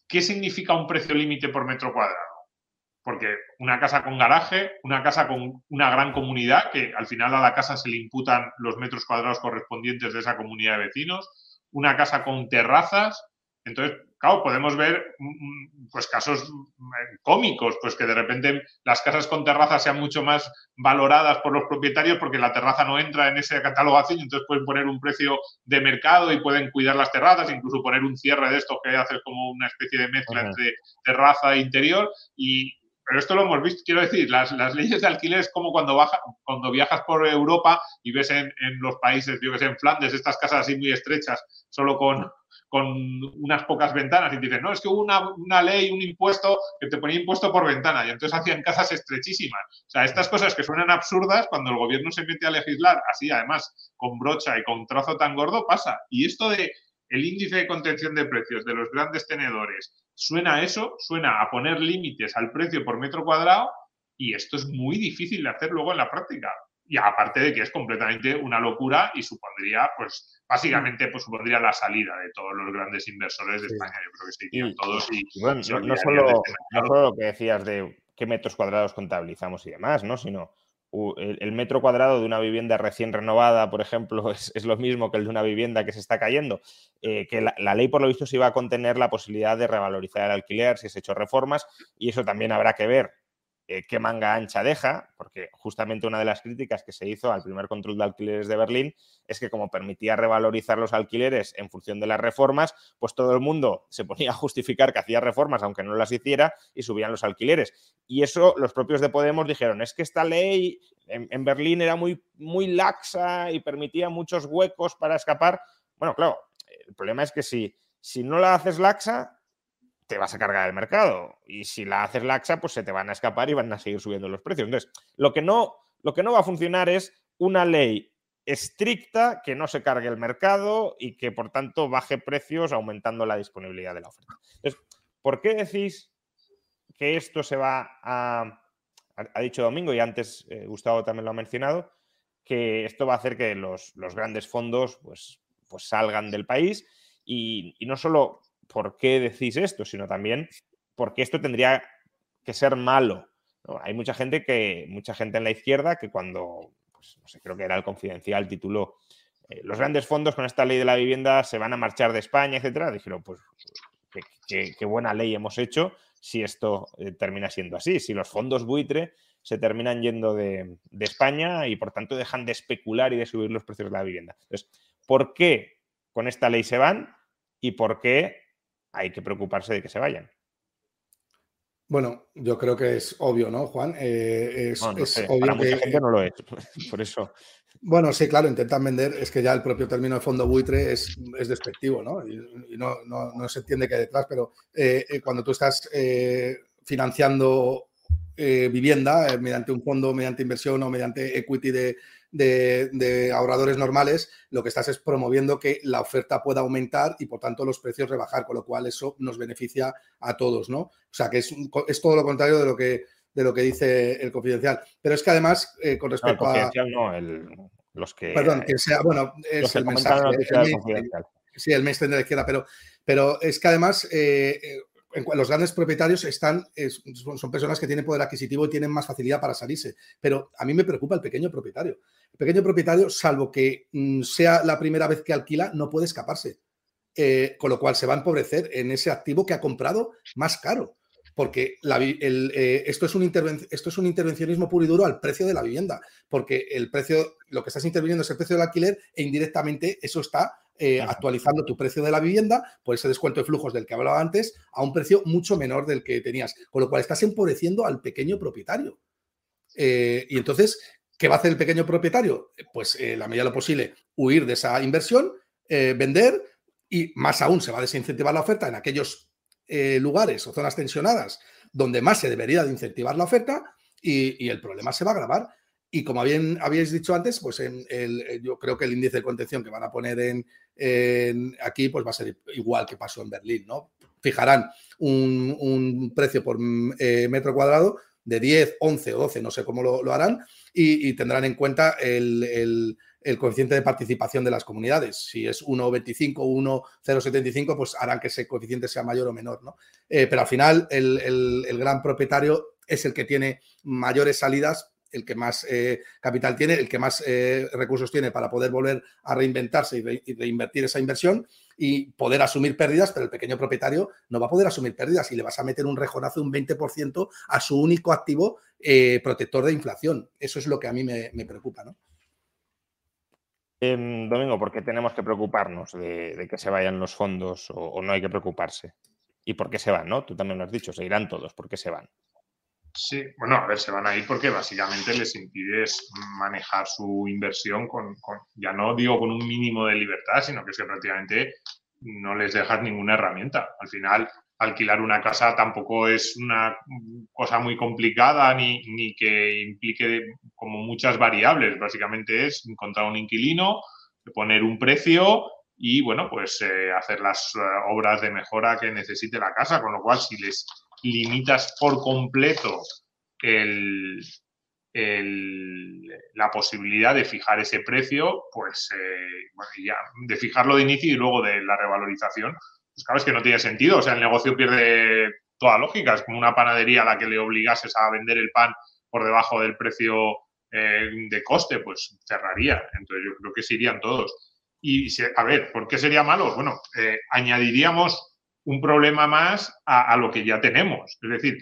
¿qué significa un precio límite por metro cuadrado? Porque una casa con garaje, una casa con una gran comunidad, que al final a la casa se le imputan los metros cuadrados correspondientes de esa comunidad de vecinos, una casa con terrazas, entonces claro, podemos ver mm, mm, pues casos mm, cómicos, pues que de repente las casas con terraza sean mucho más valoradas por los propietarios porque la terraza no entra en esa catalogación y entonces pueden poner un precio de mercado y pueden cuidar las terrazas, incluso poner un cierre de esto que hace como una especie de mezcla entre terraza e interior y pero esto lo hemos visto, quiero decir, las, leyes de alquiler es como cuando, baja, cuando viajas por Europa y ves en, en los países, yo que sé, en Flandes, estas casas así muy estrechas, solo con, con unas pocas ventanas y dicen, no, es que hubo una, ley, un impuesto que te ponía impuesto por ventana y entonces hacían casas estrechísimas. O sea, estas cosas que suenan absurdas, cuando el gobierno se mete a legislar así, además, con brocha y con trazo tan gordo, pasa. Y esto de el índice de contención de precios de los grandes tenedores, suena a eso, suena a poner límites al precio por metro cuadrado y esto es muy difícil de hacer luego en la práctica y aparte de que es completamente una locura y supondría, pues, básicamente, pues supondría la salida de todos los grandes inversores de España. Yo creo que se irían todos y, bueno, no, solo, lo que decías de qué metros cuadrados contabilizamos y demás, ¿no? Sino el, metro cuadrado de una vivienda recién renovada, por ejemplo, <laughs> es, lo mismo que el de una vivienda que se está cayendo, eh, que la, la, ley por lo visto se iba a contener la posibilidad de revalorizar el alquiler si se hecho reformas y eso también habrá que ver eh, qué manga ancha deja, porque justamente una de las críticas que se hizo al primer control de alquileres de Berlín es que como permitía revalorizar los alquileres en función de las reformas, pues todo el mundo se ponía a justificar que hacía reformas aunque no las hiciera y subían los alquileres. Y eso los propios de Podemos dijeron, es que esta ley en, Berlín era muy, muy laxa y permitía muchos huecos para escapar. Bueno, claro, el problema es que si, si no la haces laxa, te vas a cargar el mercado. Y si la haces laxa, pues se te van a escapar y van a seguir subiendo los precios. Entonces, lo que no, lo que no va a funcionar es una ley estricta que no se cargue el mercado y que por tanto baje precios aumentando la disponibilidad de la oferta. Entonces, ¿por qué decís que esto se va a... Ha dicho Domingo y antes eh, Gustavo también lo ha mencionado, que esto va a hacer que los, grandes fondos pues, pues salgan del país y no solo por qué decís esto, sino también porque esto tendría que ser malo. Hay mucha gente que, mucha gente en la izquierda que cuando, pues creo que era el confidencial, tituló eh, los grandes fondos con esta ley de la vivienda se van a marchar de España, etcétera. Dijeron, pues qué, buena ley hemos hecho si esto eh, termina siendo así, si los fondos buitre se terminan yendo de, de, España y por tanto dejan de especular y de subir los precios de la vivienda. Entonces, ¿por qué con esta ley se van y por qué hay que preocuparse de que se vayan. Bueno, yo creo que es obvio, ¿no, Juan? Eh, es, obvio Para mucha gente no lo es, <laughs> por eso. Bueno, sí, claro, intentan vender, es que ya el propio término de fondo buitre es, despectivo, ¿no? Y, no, se entiende qué hay detrás, pero eh, eh, cuando tú estás financiando vivienda mediante un fondo, mediante inversión o mediante equity de, de, ahorradores normales, lo que estás es promoviendo que la oferta pueda aumentar y por tanto los precios rebajar, con lo cual eso nos beneficia a todos, ¿no? O sea que es, es todo lo contrario de lo que de lo que dice el confidencial. Pero es que además, eh, con respecto no, el confidencial No, el, los que. Perdón, que sea, bueno, es el mensaje. sí, el mainstream de la izquierda, pero, pero es que además eh, eh, los grandes propietarios están, son personas que tienen poder adquisitivo y tienen más facilidad para salirse. Pero a mí me preocupa el pequeño propietario. El pequeño propietario, salvo que mm, sea la primera vez que alquila, no puede escaparse. Eh, con lo cual se va a empobrecer en ese activo que ha comprado más caro. Porque eh, esto, es un esto es un intervencionismo puro y duro al precio de la vivienda. Porque el precio, lo que estás interviniendo es el precio del alquiler e indirectamente eso está eh, actualizando tu precio de la vivienda por ese descuento de flujos del que hablaba antes a un precio mucho menor del que tenías, con lo cual estás empobreciendo al pequeño propietario. Eh, y entonces, ¿qué va a hacer el pequeño propietario? Pues eh, la medida de lo posible, huir de esa inversión, vender y más aún se va a desincentivar la oferta en aquellos lugares o zonas tensionadas donde más se debería de incentivar la oferta y, y el problema se va a agravar. Y como bien habíais dicho antes, pues en el, eh, yo creo que el índice de contención que van a poner en, aquí pues va a ser igual que pasó en Berlín, ¿no? Fijarán un, precio por eh, metro cuadrado de 10, 11 o 12, no sé cómo lo, harán, y, tendrán en cuenta el, coeficiente de participación de las comunidades. Si es 1,25 o 1,075, pues harán que ese coeficiente sea mayor o menor, ¿no? Eh, pero al final el, el gran propietario es el que tiene mayores salidas el que más eh, capital tiene, el que más eh, recursos tiene para poder volver a reinventarse y, reinvertir esa inversión y poder asumir pérdidas, pero el pequeño propietario no va a poder asumir pérdidas y le vas a meter un rejonazo un 20% a su único activo eh, protector de inflación. Eso es lo que a mí me, preocupa, ¿no? Em, Domingo, ¿por qué tenemos que preocuparnos de, que se vayan los fondos o, o, no hay que preocuparse? ¿Y por qué se van? ¿no? Tú también lo has dicho, se irán todos, ¿por qué se van? Sí, bueno, a ver, se van a ir porque básicamente les impides manejar su inversión con, ya no digo con un mínimo de libertad, sino que es que prácticamente no les dejas ninguna herramienta. Al final, alquilar una casa tampoco es una cosa muy complicada ni, ni que implique como muchas variables. Básicamente es encontrar un inquilino, poner un precio y, bueno, pues eh, hacer las eh, obras de mejora que necesite la casa. Con lo cual, si les limitas por completo la posibilidad de fijar ese precio, pues eh, ya, de fijarlo de inicio y luego de la revalorización, pues claro, es que no tiene sentido. O sea, el negocio pierde toda lógica. Es como una panadería a la que le obligases a vender el pan por debajo del precio eh, de coste, pues cerraría. Entonces yo creo que se irían todos. Y a ver, ¿por qué sería malo? Bueno, eh, añadiríamos un problema más a, lo que ya tenemos. Es decir,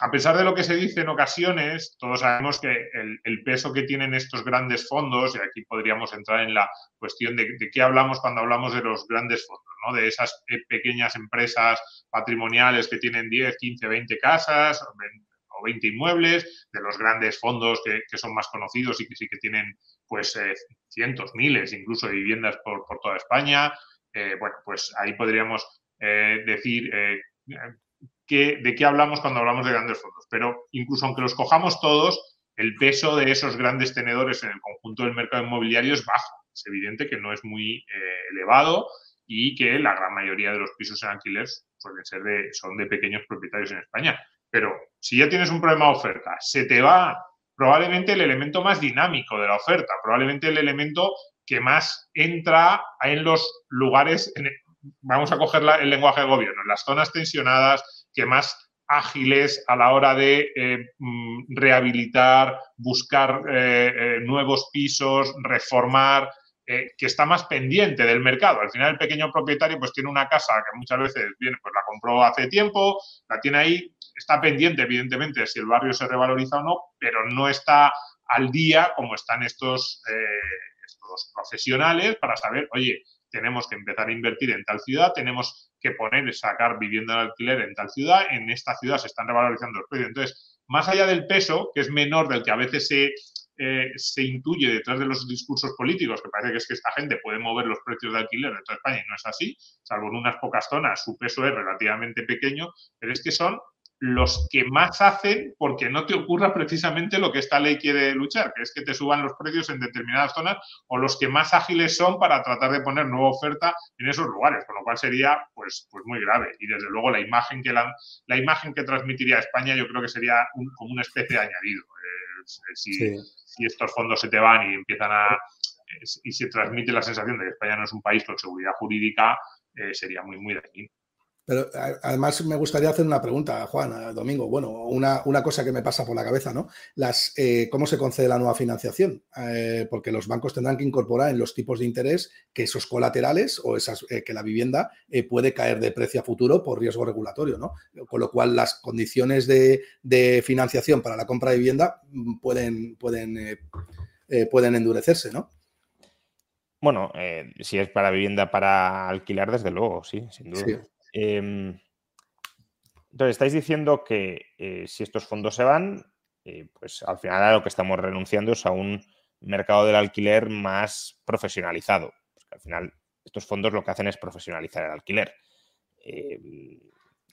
a pesar de lo que se dice en ocasiones, todos sabemos que el, peso que tienen estos grandes fondos, y aquí podríamos entrar en la cuestión de, qué hablamos cuando hablamos de los grandes fondos, ¿no? de esas pequeñas empresas patrimoniales que tienen 10, 15, 20 casas o 20 inmuebles, de los grandes fondos que, son más conocidos y que sí que tienen pues eh, cientos, miles incluso de viviendas por, toda España. Eh, bueno, pues ahí podríamos eh, decir eh, de qué hablamos cuando hablamos de grandes fondos. Pero incluso aunque los cojamos todos, el peso de esos grandes tenedores en el conjunto del mercado inmobiliario es bajo. Es evidente que no es muy eh, elevado y que la gran mayoría de los pisos en alquiler pueden ser de, son de pequeños propietarios en España. Pero si ya tienes un problema de oferta, se te va probablemente el elemento más dinámico de la oferta, probablemente el elemento que más entra en los lugares, en, vamos a coger el lenguaje de gobierno, las zonas tensionadas que más ágiles a la hora de eh, mm, rehabilitar, buscar eh, eh, nuevos pisos, reformar, que está más pendiente del mercado. Al final el pequeño propietario pues tiene una casa que muchas veces viene, pues la compró hace tiempo, la tiene ahí, está pendiente evidentemente si el barrio se revaloriza o no, pero no está al día como están estos, estos profesionales para saber, oye, tenemos que empezar a invertir en tal ciudad, tenemos que poner, sacar vivienda en alquiler en tal ciudad, en esta ciudad se están revalorizando los precios. Entonces, más allá del peso, que es menor del que a veces se, eh, se intuye detrás de los discursos políticos, que parece que es que esta gente puede mover los precios de alquiler de toda España y no es así, salvo en unas pocas zonas su peso es relativamente pequeño, pero es que son los que más hacen porque no te ocurra precisamente lo que esta ley quiere luchar, que es que te suban los precios en determinadas zonas o los que más ágiles son para tratar de poner nueva oferta en esos lugares, con lo cual sería pues, pues muy grave. Y desde luego la imagen que la, la imagen que transmitiría España yo creo que sería como una especie de añadido. Eh, si, si estos fondos se te van y empiezan a y se transmite la sensación de que España no es un país con seguridad jurídica, eh, sería muy, muy dañino. Pero además me gustaría hacer una pregunta, Juan, Domingo. Bueno, una, una, cosa que me pasa por la cabeza, ¿no? Las, eh, ¿Cómo se concede la nueva financiación? Eh, porque los bancos tendrán que incorporar en los tipos de interés que esos colaterales o esas, eh, que la vivienda puede caer de precio a futuro por riesgo regulatorio, ¿no? Con lo cual las condiciones de, de financiación para la compra de vivienda mm, pueden, pueden, pueden endurecerse, ¿no? Bueno, si es para vivienda para alquilar, desde luego, sí, sin duda. Sí. Em, entonces, estáis diciendo que eh, si estos fondos se van, eh, pues al final a lo que estamos renunciando es a un mercado del alquiler más profesionalizado. Al final estos fondos lo que hacen es profesionalizar el alquiler. Em,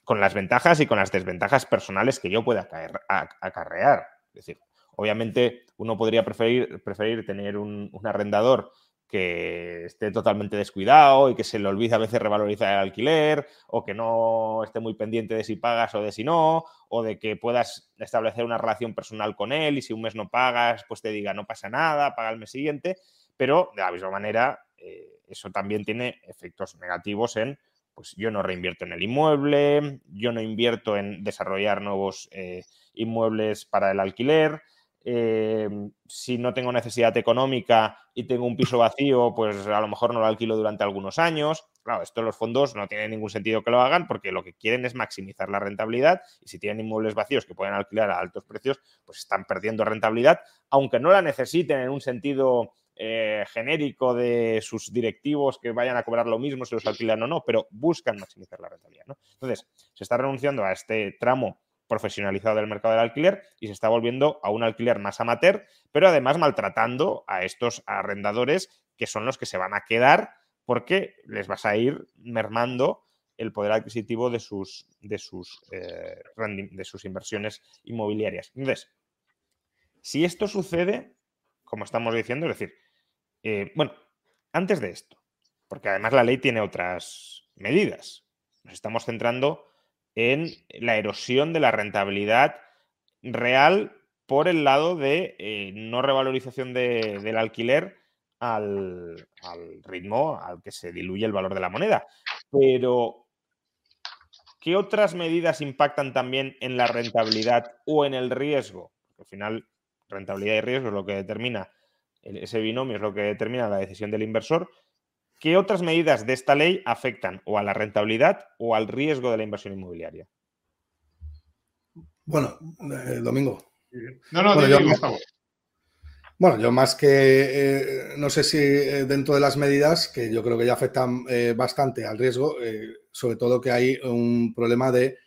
con las ventajas y con las desventajas personales que yo pueda acarrear. Es decir, obviamente uno podría preferir, preferir tener un arrendador que esté totalmente descuidado y que se le olvide a veces revalorizar el alquiler o que no esté muy pendiente de si pagas o de si no, o de que puedas establecer una relación personal con él y si un mes no pagas, pues te diga no pasa nada, paga el mes siguiente, pero de la misma manera eh, eso también tiene efectos negativos en, pues yo no reinvierto en el inmueble, yo no invierto en desarrollar nuevos eh, inmuebles para el alquiler, eh, si no tengo necesidad económica y tengo un piso vacío, pues a lo mejor no lo alquilo durante algunos años. Claro, esto los fondos no tiene ningún sentido que lo hagan porque lo que quieren es maximizar la rentabilidad y si tienen inmuebles vacíos que pueden alquilar a altos precios, pues están perdiendo rentabilidad, aunque no la necesiten en un sentido eh, genérico de sus directivos que vayan a cobrar lo mismo si los alquilan o no, pero buscan maximizar la rentabilidad. Entonces, se está renunciando a este tramo profesionalizado del mercado del alquiler y se está volviendo a un alquiler más amateur, pero además maltratando a estos arrendadores que son los que se van a quedar porque les vas a ir mermando el poder adquisitivo de sus, de sus, eh, de sus inversiones inmobiliarias. Entonces, si esto sucede, como estamos diciendo, es decir, eh, bueno, antes de esto, porque además la ley tiene otras medidas, nos estamos centrando en la erosión de la rentabilidad real por el lado de eh, no revalorización del alquiler al, ritmo al que se diluye el valor de la moneda. Pero, ¿qué otras medidas impactan también en la rentabilidad o en el riesgo? al final, rentabilidad y riesgo es lo que determina, ese binomio es lo que determina la decisión del inversor. ¿Qué otras medidas de esta ley afectan o a la rentabilidad o al riesgo de la inversión inmobiliaria? Bueno, eh, Domingo. No, no, bueno, yo, favor. Bueno, yo más que, eh, no sé si eh, dentro de las medidas, que yo creo que ya afectan bastante al riesgo, sobre todo que hay un problema de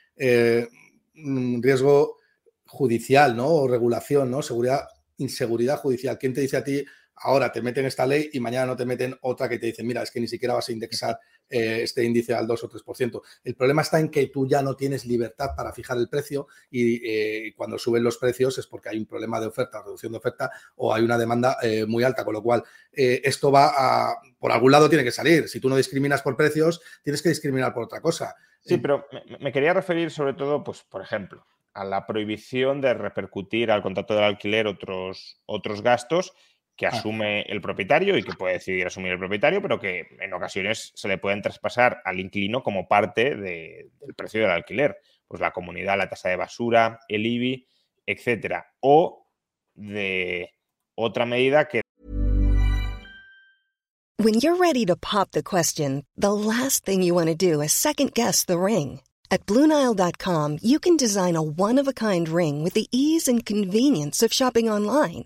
un riesgo judicial, ¿no? O regulación, ¿no? Seguridad, inseguridad judicial. ¿Quién te dice a ti, ahora te meten esta ley y mañana no te meten otra que te dice, mira, es que ni siquiera vas a indexar eh, este índice al 2 o 3%. El problema está en que tú ya no tienes libertad para fijar el precio y eh, cuando suben los precios es porque hay un problema de oferta, reducción de oferta o hay una demanda eh, muy alta, con lo cual esto va a, por algún lado tiene que salir. Si tú no discriminas por precios, tienes que discriminar por otra cosa. Sí, pero me, quería referir sobre todo, pues, por ejemplo, a la prohibición de repercutir al contrato del alquiler otros, otros gastos que ah. asume el propietario y que puede decidir asumir el propietario, pero que en ocasiones se le pueden traspasar al inquilino como parte del precio del alquiler. Pues la comunidad, la tasa de basura, el IBI, etcétera. O de otra medida que. When you're ready to pop the question, the last thing you want to do is second guess the ring. At Bluenile.com, you can design a one of a kind ring with the ease and convenience of shopping online.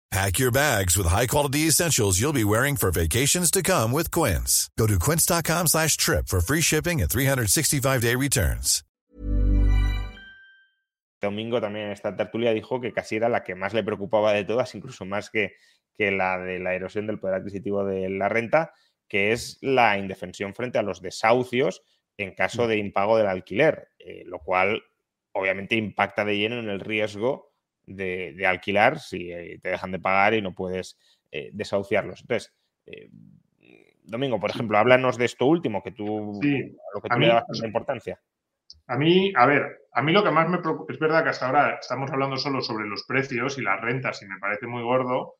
Pack your bags with high-quality essentials you'll be wearing for vacations to come with Quince. Go to quince.com slash trip for free shipping and 365-day returns. Domingo también en esta tertulia dijo que casi era la que más le preocupaba de todas, incluso más que, que la de la erosión del poder adquisitivo de la renta, que es la indefensión frente a los desahucios en caso de impago del alquiler, eh, lo cual obviamente impacta de lleno en el riesgo de, de alquilar si eh, te dejan de pagar y no puedes eh, desahuciarlos. Entonces, eh, Domingo, por ejemplo, háblanos de esto último, que tú, Sí, lo que tú mí, le tanta importancia. A mí, a ver, a mí lo que más me preocupa, es verdad que hasta ahora estamos hablando solo sobre los precios y las rentas y me parece muy gordo,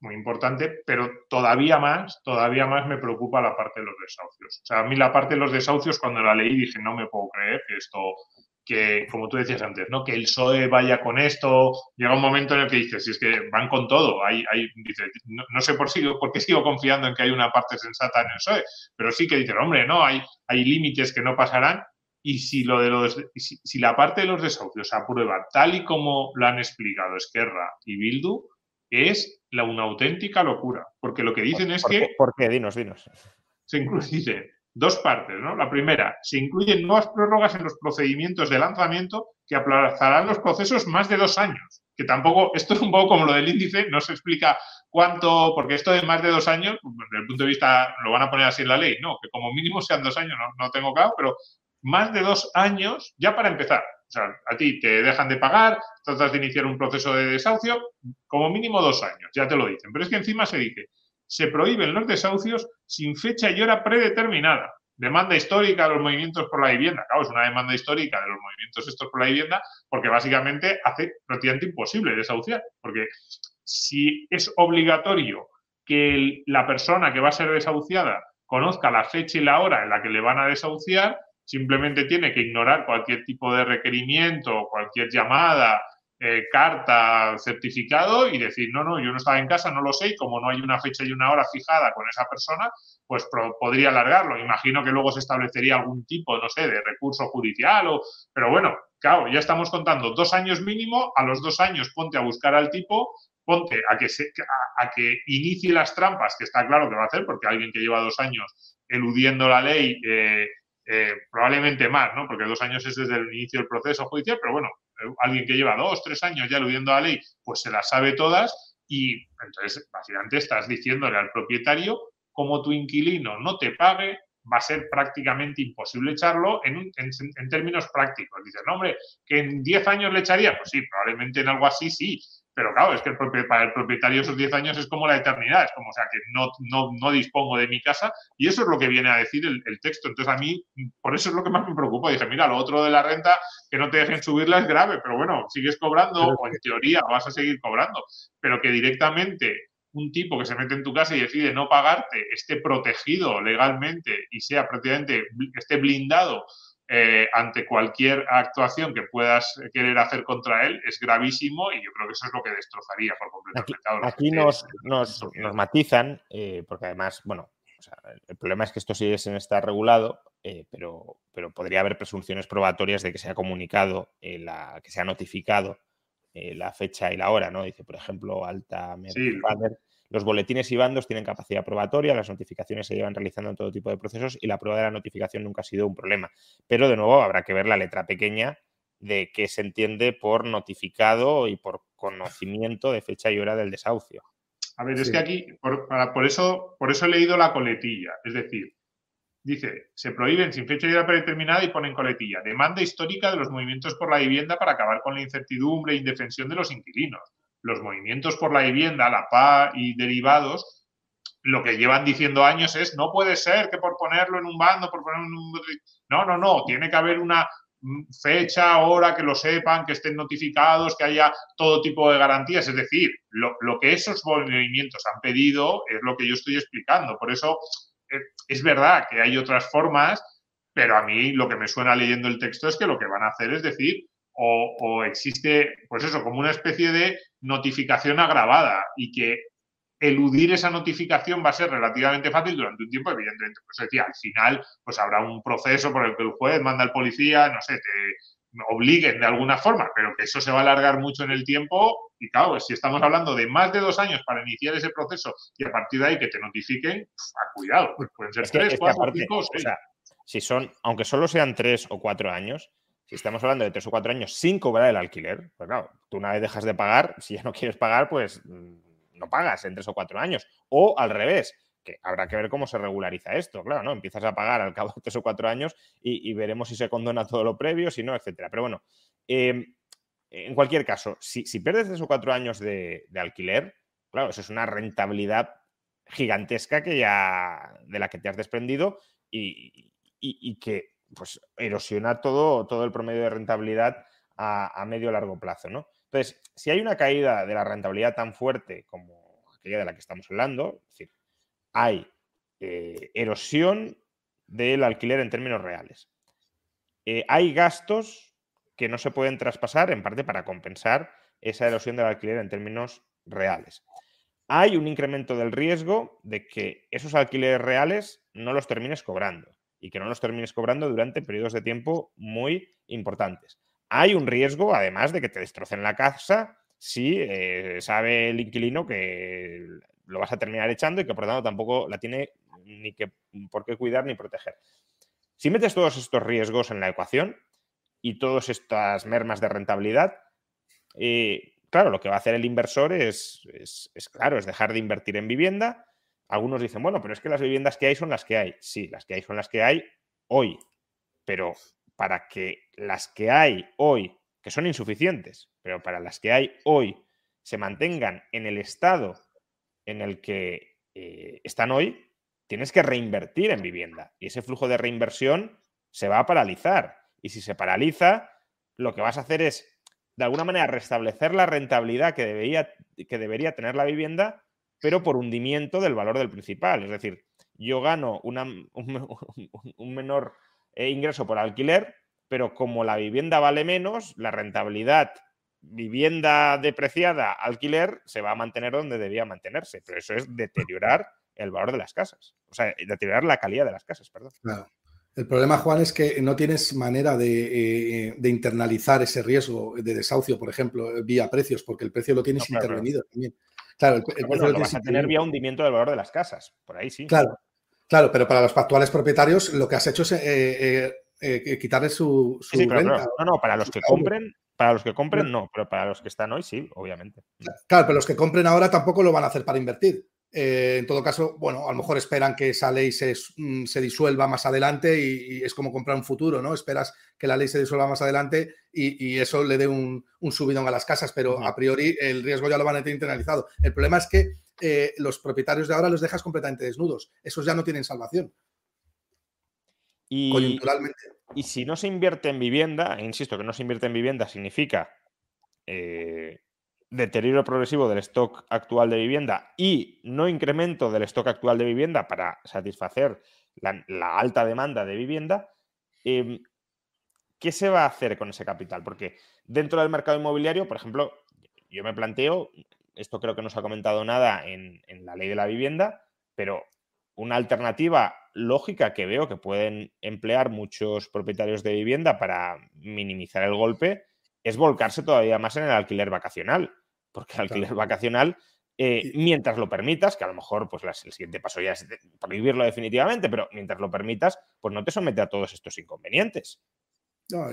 muy importante, pero todavía más, todavía más me preocupa la parte de los desahucios. O sea, a mí la parte de los desahucios cuando la leí dije, no me puedo creer que esto, que como tú decías antes, ¿no? Que el PSOE vaya con esto, llega un momento en el que dices, si es que van con todo, hay, hay, dices, no, no sé por, si, por qué sigo confiando en que hay una parte sensata en el PSOE, pero sí que dicen, hombre, no, hay, hay límites que no pasarán, y si, lo de los, si, si, la parte de los desahucios aprueba tal y como lo han explicado Esquerra y Bildu, es la, una auténtica locura. Porque lo que dicen ¿Por, es por que qué? ¿Por qué? Dinos, dinos. se incluyen dos partes, ¿no? La primera, se incluyen nuevas prórrogas en los procedimientos de lanzamiento que aplazarán los procesos más de dos años. Que tampoco, esto es un poco como lo del índice, no se explica cuánto, porque esto de más de dos años, desde el punto de vista, lo van a poner así en la ley, no, que como mínimo sean dos años, no, no tengo claro, pero más de dos años ya para empezar. O sea, a ti te dejan de pagar, tratas de iniciar un proceso de desahucio, como mínimo dos años, ya te lo dicen. Pero es que encima se dice, se prohíben los desahucios sin fecha y hora predeterminada. Demanda histórica de los movimientos por la vivienda. Claro, es una demanda histórica de los movimientos estos por la vivienda porque básicamente hace prácticamente imposible desahuciar. Porque si es obligatorio que la persona que va a ser desahuciada conozca la fecha y la hora en la que le van a desahuciar, simplemente tiene que ignorar cualquier tipo de requerimiento, cualquier llamada, eh, carta, certificado y decir, no, no, yo no estaba en casa, no lo sé, y como no hay una fecha y una hora fijada con esa persona, pues podría alargarlo. Imagino que luego se establecería algún tipo, no sé, de recurso judicial, o, pero bueno, claro, ya estamos contando dos años mínimo, a los dos años ponte a buscar al tipo, ponte a que, se, a, a que inicie las trampas, que está claro que va a hacer, porque alguien que lleva dos años eludiendo la ley, eh, eh, probablemente más, ¿no? Porque dos años es desde el inicio del proceso judicial, pero bueno, alguien que lleva dos, tres años ya eludiendo la ley, pues se las sabe todas y entonces básicamente estás diciéndole al propietario, como tu inquilino no te pague, va a ser prácticamente imposible echarlo en, en, en términos prácticos. Dices, no, hombre, que en 10 años le echaría, pues sí, probablemente en algo así sí, pero claro, es que el para el propietario esos 10 años es como la eternidad, es como, o sea, que no, no, no dispongo de mi casa y eso es lo que viene a decir el, el, texto. Entonces a mí, por eso es lo que más me preocupa. Dije, mira, lo otro de la renta, que no te dejen subirla es grave, pero bueno, sigues cobrando o en teoría vas a seguir cobrando, pero que directamente un tipo que se mete en tu casa y decide no pagarte esté protegido legalmente y sea prácticamente, esté blindado eh, ante cualquier actuación que puedas querer hacer contra él es gravísimo y yo creo que eso es lo que destrozaría por completo aquí, el mercado. Aquí nos, nos, nos, matizan, eh, porque además, bueno, o sea, el problema es que esto sigue sin estar regulado, eh, pero, pero, podría haber presunciones probatorias de que se ha comunicado, eh, la, que se ha notificado la fecha y la hora, ¿no? Dice, por ejemplo, Alta sí. Los boletines y bandos tienen capacidad probatoria, las notificaciones se llevan realizando en todo tipo de procesos y la prueba de la notificación nunca ha sido un problema. Pero de nuevo habrá que ver la letra pequeña de qué se entiende por notificado y por conocimiento de fecha y hora del desahucio. A ver, es que aquí, por, por, eso, por eso he leído la coletilla. Es decir, dice, se prohíben sin fecha y hora predeterminada y ponen coletilla. Demanda histórica de los movimientos por la vivienda para acabar con la incertidumbre e indefensión de los inquilinos. Los movimientos por la vivienda, la PA y derivados, lo que llevan diciendo años es, no puede ser que por ponerlo en un bando, por ponerlo en un... No, no, no, tiene que haber una fecha, hora, que lo sepan, que estén notificados, que haya todo tipo de garantías. Es decir, lo, que esos movimientos han pedido es lo que yo estoy explicando. Por eso eh, es verdad que hay otras formas, pero a mí lo que me suena leyendo el texto es que lo que van a hacer es decir, o, o existe, pues eso, como una especie de notificación agravada y que eludir esa notificación va a ser relativamente fácil durante un tiempo, evidentemente. Pues decía, al final, pues habrá un proceso por el que el juez manda al policía, no sé, te obliguen de alguna forma, pero que eso se va a alargar mucho en el tiempo. Y claro, si estamos hablando de más de dos años para iniciar ese proceso y a partir de ahí que te notifiquen, a cuidado, pues pueden ser tres, cuatro, cinco, seis. si son, aunque solo sean tres o cuatro años, si estamos hablando de tres o cuatro años sin cobrar el alquiler, pues claro, tú una vez dejas de pagar, <laughs> si ya no quieres pagar, pues mm, no pagas en tres o cuatro años. O al revés, que habrá que ver cómo se regulariza esto. Claro, ¿no? Empiezas a pagar al cabo de tres o cuatro años y, veremos si se condona todo lo previo, si no, etcétera. Pero bueno, em, en cualquier caso, si, pierdes tres o cuatro años de, alquiler, claro, eso es una rentabilidad gigantesca que ya de la que te has desprendido y, que pues erosiona todo, todo el promedio de rentabilidad a, a medio largo plazo, ¿no? Entonces, si hay una caída de la rentabilidad tan fuerte como aquella de la que estamos hablando, es decir, hay eh, erosión del alquiler en términos reales. Eh, hay gastos que no se pueden traspasar, en parte para compensar esa erosión del alquiler en términos reales. Hay un incremento del riesgo de que esos alquileres reales no los termines cobrando y que no los termines cobrando durante periodos de tiempo muy importantes hay un riesgo, además, de que te destrocen la casa si eh, sabe el inquilino que lo vas a terminar echando y que por tanto tampoco la tiene ni que por qué cuidar ni proteger. Si metes todos estos riesgos en la ecuación y todas estas mermas de rentabilidad, eh, claro, lo que va a hacer el inversor es, es, claro, es dejar de invertir en vivienda. Algunos dicen, bueno, pero es que las viviendas que hay son las que hay. Sí, las que hay son las que hay hoy, pero para que las que hay hoy, que son insuficientes, pero para las que hay hoy, se mantengan en el estado en el que eh, están hoy, tienes que reinvertir en vivienda. Y ese flujo de reinversión se va a paralizar. Y si se paraliza, lo que vas a hacer es, de alguna manera, restablecer la rentabilidad que debería, que debería tener la vivienda, pero por hundimiento del valor del principal. Es decir, yo gano una, <laughs> un menor e ingreso por alquiler, pero como la vivienda vale menos, la rentabilidad vivienda depreciada, alquiler, se va a mantener donde debía mantenerse. Pero eso es deteriorar el valor de las casas. O sea, deteriorar la calidad de las casas, perdón. El problema, Juan, es que no tienes manera de, eh, internalizar ese riesgo de desahucio, por ejemplo, vía precios, porque el precio lo tienes intervenido también. Claro, el, lo vas a tener vía hundimiento del valor de las casas, por ahí sí. Claro, Claro, pero para los actuales propietarios lo que has hecho es eh, eh, eh, quitarle su, renta. no, no, para los que compren, para los que compren no, pero para los que están hoy sí, obviamente. Claro, pero los que compren ahora tampoco lo van a hacer para invertir. En todo caso, bueno, a lo mejor esperan que esa ley se, mm, disuelva más adelante y, es como comprar un futuro, ¿no? Esperas que la ley se disuelva más adelante y, eso le dé un, subidón a las casas, pero a priori el riesgo ya lo van a tener internalizado. El problema es que eh, los propietarios de ahora los dejas completamente desnudos. Esos ya no tienen salvación. Y, coyunturalmente. Y si no se invierte en vivienda, e insisto que no se invierte en vivienda significa eh, deterioro progresivo del stock actual de vivienda y no incremento del stock actual de vivienda para satisfacer la, alta demanda de vivienda, em, ¿qué se va a hacer con ese capital? Porque dentro del mercado inmobiliario, por ejemplo, yo me planteo esto creo que no se ha comentado nada en, la ley de la vivienda, pero una alternativa lógica que veo que pueden emplear muchos propietarios de vivienda para minimizar el golpe es volcarse todavía más en el alquiler vacacional, porque el alquiler vacacional, eh, mientras lo permitas, que a lo mejor pues el siguiente paso ya es prohibirlo definitivamente, pero mientras lo permitas, pues no te somete a todos estos inconvenientes.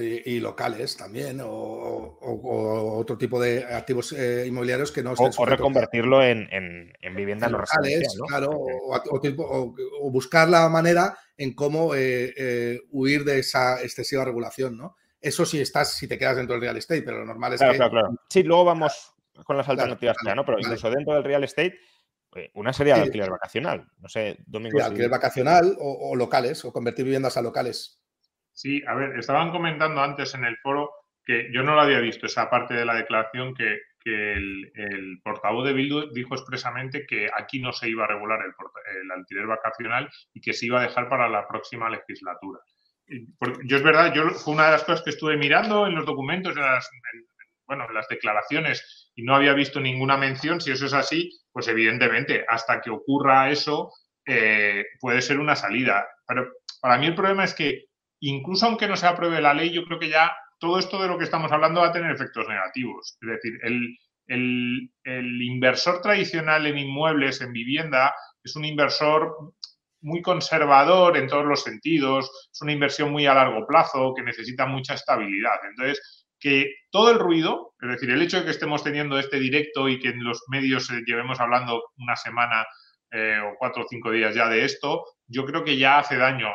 y, locales también, o, otro tipo de activos eh, inmobiliarios que no estén O, reconvertirlo en, en, vivienda locales, claro, o, buscar la manera en cómo eh, eh, huir de esa excesiva regulación, ¿no? Eso sí estás, si te quedas dentro del real estate, pero lo normal es que. Claro, claro. Sí, luego vamos con las alternativas, ¿no? Pero incluso dentro del real estate, una serie de alquiler vacacional. No sé, Domingo. Sí, alquiler vacacional o locales, o convertir viviendas a locales. Sí, a ver, estaban comentando antes en el foro que yo no lo había visto, esa parte de la declaración que, el, portavoz de Bildu dijo expresamente que aquí no se iba a regular el, alquiler vacacional y que se iba a dejar para la próxima legislatura. yo es verdad, yo fue una de las cosas que estuve mirando en los documentos, en las, bueno, en las declaraciones y no había visto ninguna mención. Si eso es así, pues evidentemente, hasta que ocurra eso, eh, puede ser una salida. Pero para mí el problema es que incluso aunque no se apruebe la ley, yo creo que ya todo esto de lo que estamos hablando va a tener efectos negativos. Es decir, el, inversor tradicional en inmuebles, en vivienda, es un inversor muy conservador en todos los sentidos, es una inversión muy a largo plazo que necesita mucha estabilidad. Entonces, que todo el ruido, es decir, el hecho de que estemos teniendo este directo y que en los medios eh, llevemos hablando una semana eh, o cuatro o cinco días ya de esto, yo creo que ya hace daño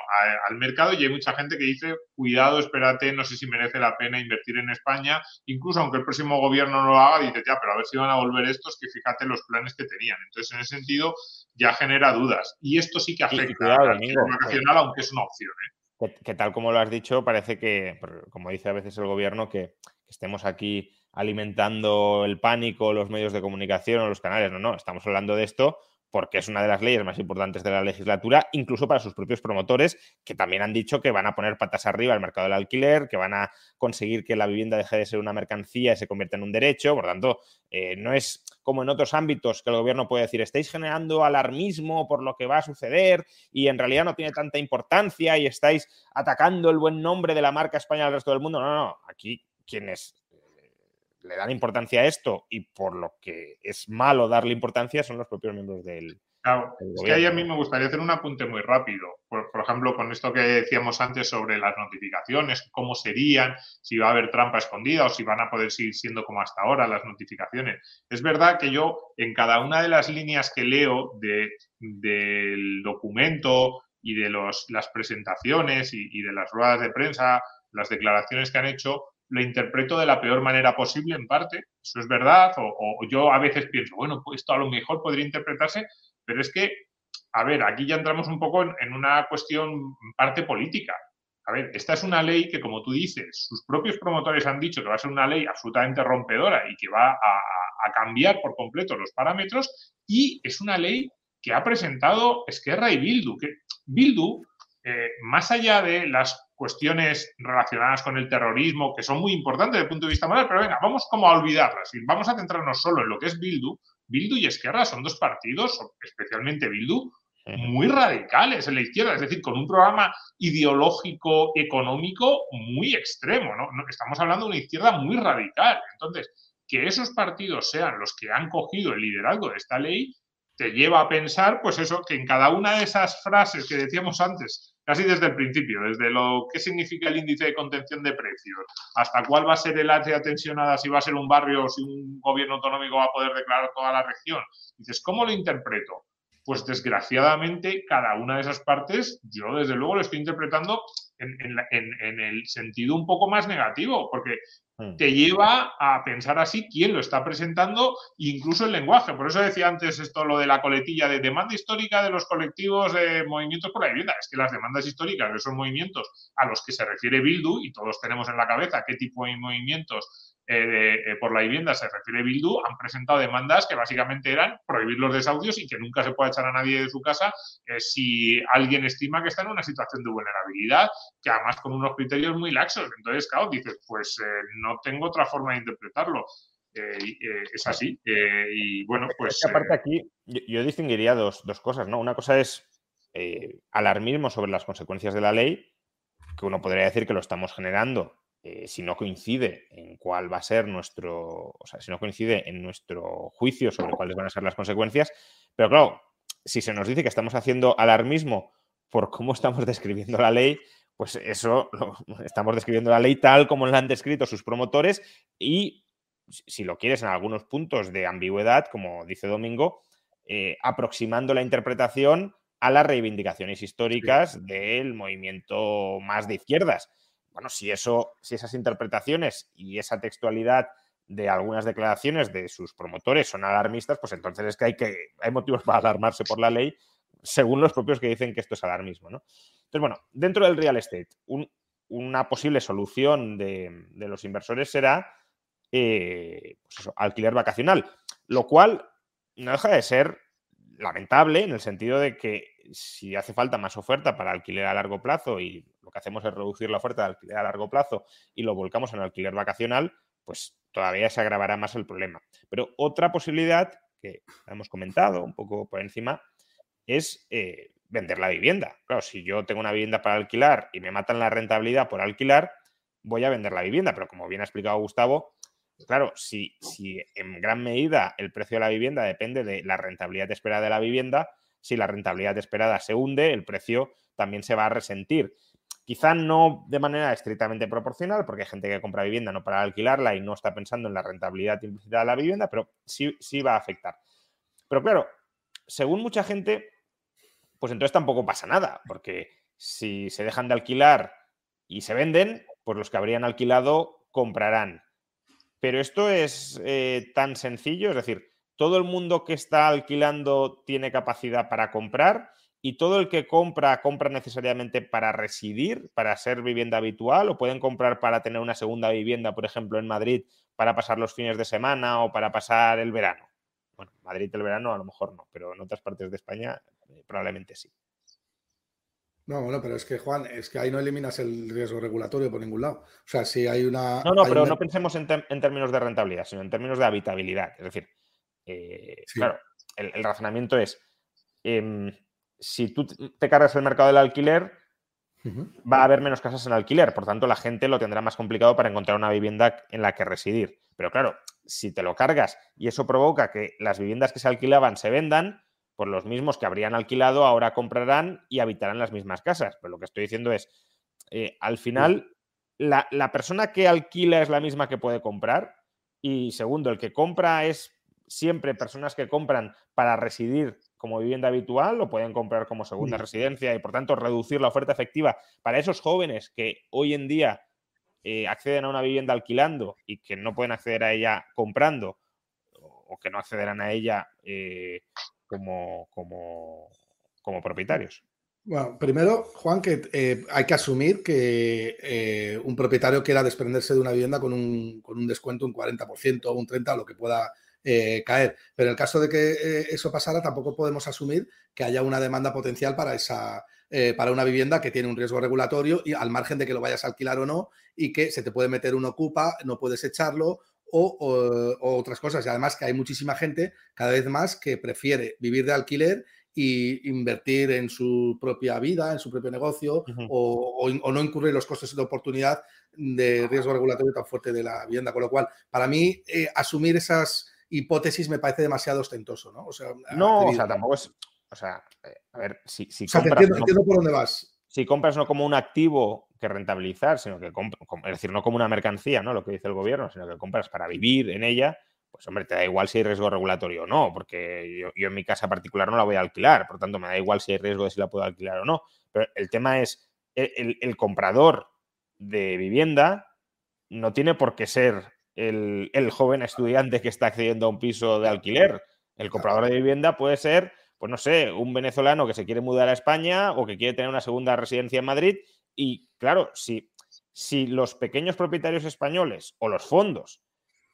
al mercado y hay mucha gente que dice, cuidado, espérate, no sé si merece la pena invertir en España, incluso aunque el próximo gobierno no lo haga, dice, ya, pero a ver si van a volver estos, que fíjate los planes que tenían. Entonces, en ese sentido, ya genera dudas. Y esto sí que afecta al vacacional, aunque es una opción. ¿eh? Que, tal como lo has dicho, parece que, como dice a veces el gobierno, que estemos aquí alimentando el pánico, los medios de comunicación o los canales. No, no, estamos hablando de esto porque es una de las leyes más importantes de la legislatura, incluso para sus propios promotores, que también han dicho que van a poner patas arriba al mercado del alquiler, que van a conseguir que la vivienda deje de ser una mercancía y se convierta en un derecho. Por tanto, eh, no es como en otros ámbitos que el gobierno puede decir, estáis generando alarmismo por lo que va a suceder y en realidad no tiene tanta importancia y estáis atacando el buen nombre de la marca España al resto del mundo. No, no, no. Aquí quienes le dan importancia a esto y por lo que es malo darle importancia son los propios miembros del. Claro, es que ahí a mí me gustaría hacer un apunte muy rápido. Por, ejemplo, con esto que decíamos antes sobre las notificaciones, cómo serían, si va a haber trampa escondida o si van a poder seguir siendo como hasta ahora las notificaciones. Es verdad que yo en cada una de las líneas que leo de, del documento y de los, las presentaciones y, y de las ruedas de prensa, las declaraciones que han hecho, lo interpreto de la peor manera posible en parte, eso es verdad, o, yo a veces pienso, bueno, pues esto a lo mejor podría interpretarse, pero es que, a ver, aquí ya entramos un poco en, una cuestión parte política. A ver, esta es una ley que, como tú dices, sus propios promotores han dicho que va a ser una ley absolutamente rompedora y que va a, cambiar por completo los parámetros, y es una ley que ha presentado Esquerra y Bildu, que Bildu, eh, más allá de las cuestiones relacionadas con el terrorismo que son muy importantes desde el punto de vista moral, pero venga, vamos como a olvidarlas y vamos a centrarnos solo en lo que es Bildu. Bildu y Esquerra son dos partidos, especialmente Bildu, muy radicales en la izquierda, es decir, con un programa ideológico, económico muy extremo, ¿no? Estamos hablando de una izquierda muy radical. Entonces, que esos partidos sean los que han cogido el liderazgo de esta ley, te lleva a pensar, pues eso, que en cada una de esas frases que decíamos antes, casi desde el principio, desde lo que significa el índice de contención de precios, hasta cuál va a ser el área tensionada, si va a ser un barrio o si un gobierno autonómico va a poder declarar toda la región. Dices, ¿cómo lo interpreto? Pues desgraciadamente cada una de esas partes, yo desde luego lo estoy interpretando en, el sentido un poco más negativo, porque. Te lleva a pensar así quién lo está presentando, incluso el lenguaje. Por eso decía antes esto, lo de la coletilla de demanda histórica de los colectivos de movimientos por la vivienda. Es que las demandas históricas de esos movimientos a los que se refiere Bildu, y todos tenemos en la cabeza qué tipo de movimientos eh, eh, por la vivienda se refiere Bildu, han presentado demandas que básicamente eran prohibir los desahucios y que nunca se pueda echar a nadie de su casa eh, si alguien estima que está en una situación de vulnerabilidad, que además con unos criterios muy laxos. Entonces, claro, dices, pues no tengo otra forma de interpretarlo. es así. y bueno, pues. aparte aquí, yo, distinguiría dos, dos, cosas, ¿no? Una cosa es alarmismo sobre las consecuencias de la ley, que uno podría decir que lo estamos generando eh, si no coincide en cuál va a ser nuestro, o sea, si no coincide en nuestro juicio sobre cuáles van a ser las consecuencias, pero claro, si se nos dice que estamos haciendo alarmismo por cómo <laughs> estamos describiendo la ley, pues eso <laughs> estamos describiendo la ley tal como la han descrito sus promotores y si lo quieres en algunos puntos de ambigüedad, como dice Domingo, eh, aproximando la interpretación a las reivindicaciones históricas del movimiento más de izquierdas. Bueno, si eso, si esas interpretaciones y esa textualidad de algunas declaraciones de sus promotores son alarmistas, pues entonces es que hay que hay motivos para alarmarse por la ley, según los propios que dicen que esto es alarmismo, ¿no? Entonces, bueno, dentro del real estate, una posible solución de, los inversores será eh, pues alquiler vacacional, lo cual no deja de ser lamentable en el sentido de que si hace falta más oferta para alquiler a largo plazo y lo que hacemos es reducir la oferta de alquiler a largo plazo y lo volcamos en alquiler vacacional, pues todavía se agravará más el problema. Pero otra posibilidad que hemos comentado un poco por encima es eh, vender la vivienda. Claro, si yo tengo una vivienda para alquilar y me matan la rentabilidad por alquilar, voy a vender la vivienda. Pero como bien ha explicado Gustavo, claro, si, si en gran medida el precio de la vivienda depende de la rentabilidad esperada de la vivienda, si la rentabilidad esperada se hunde, el precio también se va a resentir. Quizá no de manera estrictamente proporcional, porque hay gente que compra vivienda no para alquilarla y no está pensando en la rentabilidad implícita de la vivienda, pero sí, sí va a afectar. Pero claro, según mucha gente, pues entonces tampoco pasa nada, porque si se dejan de alquilar y se venden, pues los que habrían alquilado comprarán. Pero esto es eh, tan sencillo, es decir, todo el mundo que está alquilando tiene capacidad para comprar y todo el que compra, compra necesariamente para residir, para ser vivienda habitual, o pueden comprar para tener una segunda vivienda, por ejemplo, en Madrid, para pasar los fines de semana o para pasar el verano. Bueno, Madrid el verano a lo mejor no, pero en otras partes de España eh, probablemente sí. No, bueno, pero es que, Juan, es que ahí no eliminas el riesgo regulatorio por ningún lado. O sea, si hay una. No, no, pero no pensemos en, términos de rentabilidad, sino en términos de habitabilidad. Es decir, eh, claro, el, razonamiento es. Em, si tú te cargas el mercado del alquiler, va a haber menos casas en alquiler. Por tanto, la gente lo tendrá más complicado para encontrar una vivienda en la que residir. Pero claro, si te lo cargas y eso provoca que las viviendas que se alquilaban se vendan, pues los mismos que habrían alquilado ahora comprarán y habitarán las mismas casas. Pero lo que estoy diciendo es, eh, al final, la, la persona que alquila es la misma que puede comprar. Y segundo, el que compra es siempre personas que compran para residir como vivienda habitual, lo pueden comprar como segunda residencia y por tanto reducir la oferta efectiva para esos jóvenes que hoy en día eh, acceden a una vivienda alquilando y que no pueden acceder a ella comprando o que no accederán a ella eh, como, como, como, propietarios. Bueno, primero, Juan, que eh, hay que asumir que un propietario quiera desprenderse de una vivienda con un, con un descuento un 40% o un 30%, lo que pueda eh, caer. Pero en el caso de que eh, eso pasara, tampoco podemos asumir que haya una demanda potencial para esa, eh, para una vivienda que tiene un riesgo regulatorio y al margen de que lo vayas a alquilar o no y que se te puede meter un ocupa, no puedes echarlo o, otras cosas. Y además que hay muchísima gente cada vez más que prefiere vivir de alquiler y invertir en su propia vida, en su propio negocio o, no incurrir los costes de oportunidad de riesgo regulatorio tan fuerte de la vivienda. Con lo cual, para mí, asumir esas hipótesis me parece demasiado ostentoso, ¿no? O sea, no, o sea, tampoco es. O sea, eh, a ver, si, si compras. Entiendo, por dónde vas. Si compras no como un activo que rentabilizar, sino que es decir, no como una mercancía, ¿no? Lo que dice el gobierno, sino que compras para vivir en ella, pues hombre, te da igual si hay riesgo regulatorio o no, porque yo, en mi casa particular no la voy a alquilar, por tanto me da igual si hay riesgo de si la puedo alquilar o no. Pero el tema es, el, el comprador de vivienda no tiene por qué ser el, joven estudiante que está accediendo a un piso de alquiler. El comprador de vivienda puede ser, pues no sé, un venezolano que se quiere mudar a España o que quiere tener una segunda residencia en Madrid. Y claro, si, si los pequeños propietarios españoles o los fondos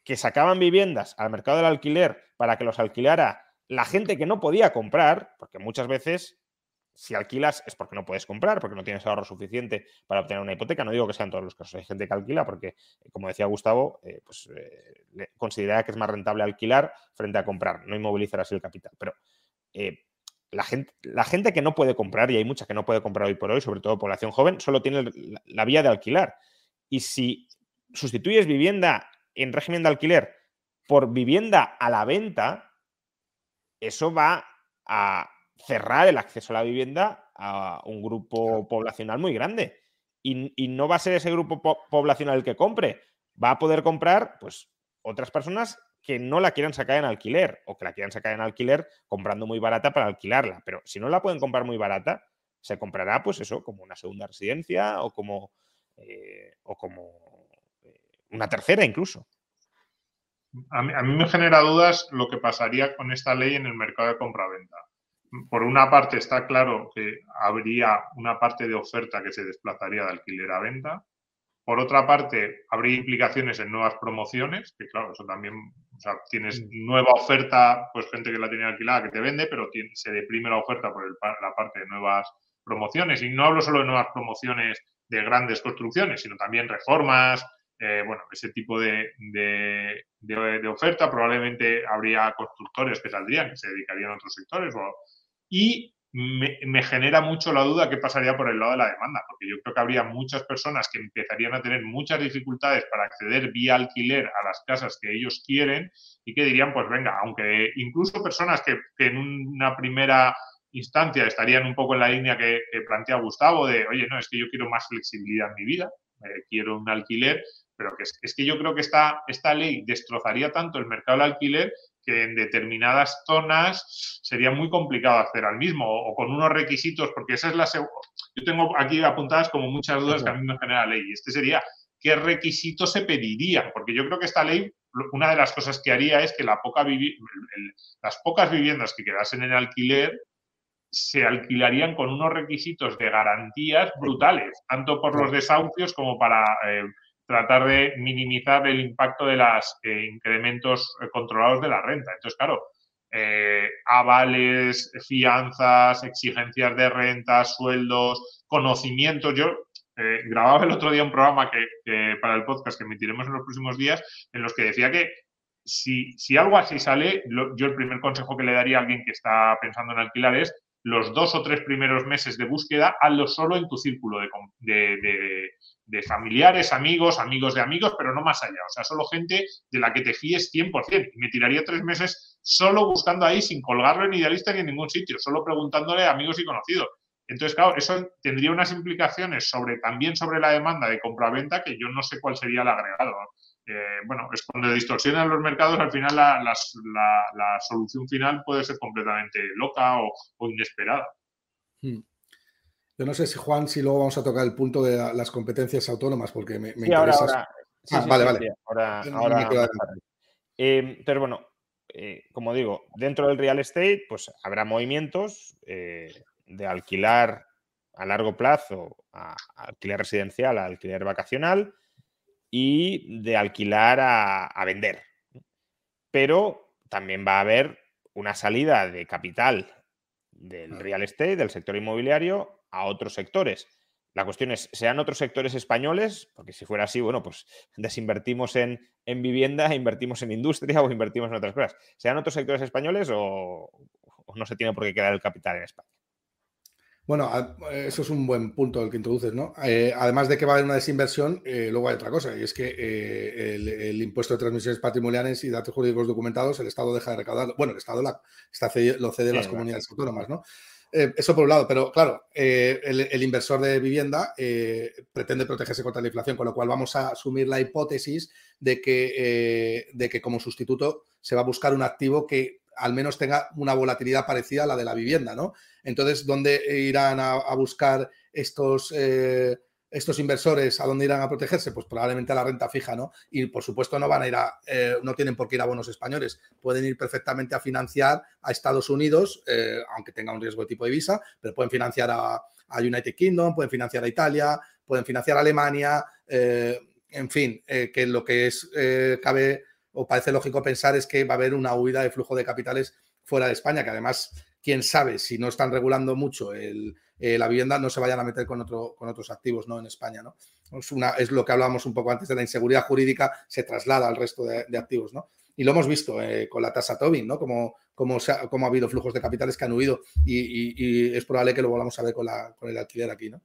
que sacaban viviendas al mercado del alquiler para que los alquilara la gente que no podía comprar, porque muchas veces si alquilas es porque no puedes comprar, porque no tienes ahorro suficiente para obtener una hipoteca. No digo que sean todos los casos. Hay gente que alquila porque, como decía Gustavo, eh, pues, eh, considera que es más rentable alquilar frente a comprar, no inmovilizar así el capital. Pero eh, la, gente, la gente que no puede comprar, y hay mucha que no puede comprar hoy por hoy, sobre todo población joven, solo tiene la vía de alquilar. Y si sustituyes vivienda en régimen de alquiler por vivienda a la venta, eso va a cerrar el acceso a la vivienda a un grupo poblacional muy grande. y, no va a ser ese grupo poblacional el que compre, va a poder comprar pues otras personas que no la quieran sacar en alquiler o que la quieran sacar en alquiler comprando muy barata para alquilarla. Pero si no la pueden comprar muy barata, se comprará pues eso, como una segunda residencia o como, eh, o como eh, una tercera incluso. A mí, a mí, me genera dudas lo que pasaría con esta ley en el mercado de compra-venta. Por una parte está claro que habría una parte de oferta que se desplazaría de alquiler a venta, por otra parte, habría implicaciones en nuevas promociones, que claro, eso también, o sea, tienes mm. nueva oferta, pues gente que la tiene alquilada que te vende, pero se deprime la oferta por la parte de nuevas promociones. Y no hablo solo de nuevas promociones de grandes construcciones, sino también reformas, eh, bueno, ese tipo de, de, oferta. Probablemente habría constructores que saldrían, que se dedicarían a otros sectores. Y me, genera mucho la duda qué pasaría por el lado de la demanda, porque yo creo que habría muchas personas que empezarían a tener muchas dificultades para acceder vía alquiler a las casas que ellos quieren y que dirían, pues venga, aunque incluso personas que, en una primera instancia estarían un poco en la línea que, plantea Gustavo de, oye, no, es que yo quiero más flexibilidad en mi vida, eh, quiero un alquiler, pero que es, que yo creo que esta, esta ley destrozaría tanto el mercado del alquiler que en determinadas zonas sería muy complicado hacer al mismo o, con unos requisitos, porque esa es la yo tengo aquí apuntadas como muchas dudas que a mí me genera la ley. Y este sería, ¿qué requisitos se pedirían? Porque yo creo que esta ley, una de las cosas que haría es que la poca las pocas viviendas que quedasen en alquiler se alquilarían con unos requisitos de garantías brutales, tanto por los desahucios como para eh, tratar de minimizar el impacto de los eh, incrementos eh, controlados de la renta. Entonces, claro, eh, avales, fianzas, exigencias de renta, sueldos, conocimientos. Yo grababa el otro día un programa que, para el podcast que emitiremos en los próximos días, en los que decía que si, si algo así sale, yo el primer consejo que le daría a alguien que está pensando en alquilar es los dos o tres primeros meses de búsqueda, hazlo solo en tu círculo de, de familiares, amigos, amigos de amigos, pero no más allá. O sea, solo gente de la que te fíes 100%. Y me tiraría tres meses solo buscando ahí, sin colgarlo en idealista ni en ningún sitio, solo preguntándole a amigos y conocidos. Entonces, claro, eso tendría unas implicaciones sobre también sobre la demanda de compra-venta que yo no sé cuál sería el agregado. Eh, bueno, es cuando distorsionan los mercados, al final la, solución final puede ser completamente loca o, inesperada. Hmm. Yo no sé si, Juan, si luego vamos a tocar el punto de las competencias autónomas, porque me, me interesa. vale, vale. Ahora, em, pero bueno, eh, como digo, dentro del real estate, pues habrá movimientos eh, de alquilar a largo plazo a, alquiler residencial, a alquiler vacacional y de alquilar a vender. Pero también va a haber una salida de capital del real estate, del sector inmobiliario, a otros sectores. La cuestión es, ¿sean otros sectores españoles? Porque si fuera así, bueno, pues <laughs> desinvertimos en, en vivienda, invertimos en industria <laughs> o invertimos en otras cosas. ¿Sean otros sectores españoles o, no se tiene por qué quedar el capital en España? Bueno, eso es un buen punto el que introduces, ¿no? Eh, además de que va a haber una desinversión, eh, luego hay otra cosa, y es que eh, el, impuesto de transmisiones patrimoniales y datos jurídicos documentados, el Estado deja de recaudarlo. Bueno, el Estado la, está, lo cede a las comunidades autónomas, ¿no? Eso por un lado, pero claro, eh, el, inversor de vivienda pretende protegerse contra la inflación, con lo cual vamos a asumir la hipótesis de que, de que como sustituto se va a buscar un activo que al menos tenga una volatilidad parecida a la de la vivienda, ¿no? Entonces, ¿dónde irán a, a buscar estos estos inversores a dónde irán a protegerse? Pues probablemente a la renta fija, ¿no? Y por supuesto no van a ir a, eh, no tienen por qué ir a bonos españoles, pueden ir perfectamente a financiar a Estados Unidos, eh, aunque tenga un riesgo de tipo de visa, pero pueden financiar a, United Kingdom, pueden financiar a Italia, pueden financiar a Alemania, eh, en fin, que lo que es, cabe o parece lógico pensar es que va a haber una huida de flujo de capitales fuera de España, que además, quién sabe, si no están regulando mucho eh, la vivienda no se vayan a meter con, otro, con otros activos ¿no? en España. ¿no? Es, lo que hablábamos un poco antes de la inseguridad jurídica, se traslada al resto de, activos. ¿no? Y lo hemos visto eh, con la tasa Tobin, ¿no? Como, como, ha, habido flujos de capitales que han huido y, es probable que lo volvamos a ver con el alquiler aquí, ¿no?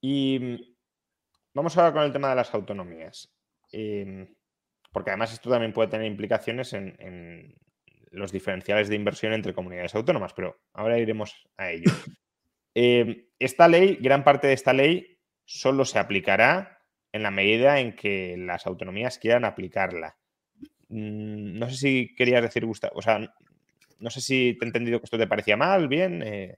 Y mm, vamos ahora con el tema de las autonomías. Em, porque además esto también puede tener implicaciones en, los diferenciales de inversión entre comunidades autónomas, pero ahora iremos a ello. <laughs> Eh, esta ley, gran parte de esta ley, solo se aplicará en la medida en que las autonomías quieran aplicarla. Mm, no sé si querías decir, Gustavo, o sea, no sé si te he entendido que esto te parecía mal, bien. Eh.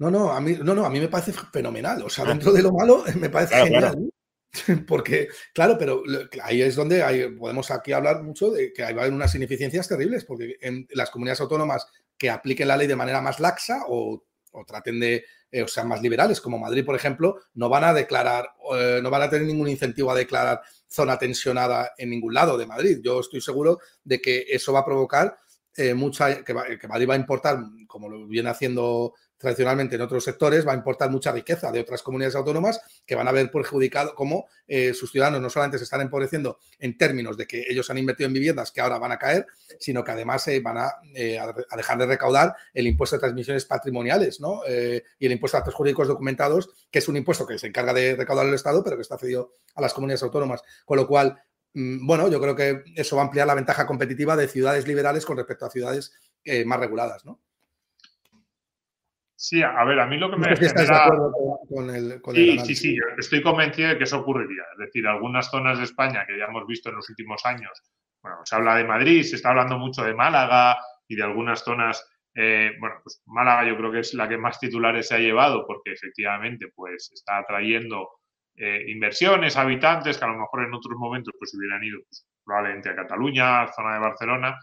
No, no, a mí, no, no, a mí me parece fenomenal. O sea, ah. dentro de lo malo me parece genial. <laughs> Porque, claro, pero ahí es donde podemos aquí hablar mucho de que hay unas ineficiencias terribles, porque en las comunidades autónomas que apliquen la ley de manera más laxa o, traten de, eh, o sean más liberales, como Madrid, por ejemplo, no van a declarar, eh, no van a tener ningún incentivo a declarar zona tensionada en ningún lado de Madrid. Yo estoy seguro de que eso va a provocar eh, mucha, que, que Madrid va a importar, como lo viene haciendo tradicionalmente en otros sectores, va a importar mucha riqueza de otras comunidades autónomas que van a ver perjudicado cómo eh, sus ciudadanos no solamente se están empobreciendo en términos de que ellos han invertido en viviendas que ahora van a caer, sino que además se van eh, a, dejar de recaudar el impuesto de transmisiones patrimoniales ¿no? Eh, y el impuesto de actos jurídicos documentados, que es un impuesto que se encarga de recaudar el Estado, pero que está cedido a las comunidades autónomas. Con lo cual, mm, bueno, yo creo que eso va a ampliar la ventaja competitiva de ciudades liberales con respecto a ciudades más reguladas, ¿no? Sí, a ver, a mí lo que me genera... Con el, sí, sí, sí, estoy convencido de que eso ocurriría. Es decir, algunas zonas de España que ya hemos visto en los últimos años, bueno, se habla de Madrid, se está hablando mucho de Málaga y de algunas zonas, eh, bueno, pues Málaga yo creo que es la que más titulares se ha llevado porque efectivamente pues está atrayendo eh, inversiones, habitantes que a lo mejor en otros momentos pues hubieran ido pues, probablemente a Cataluña, zona de Barcelona,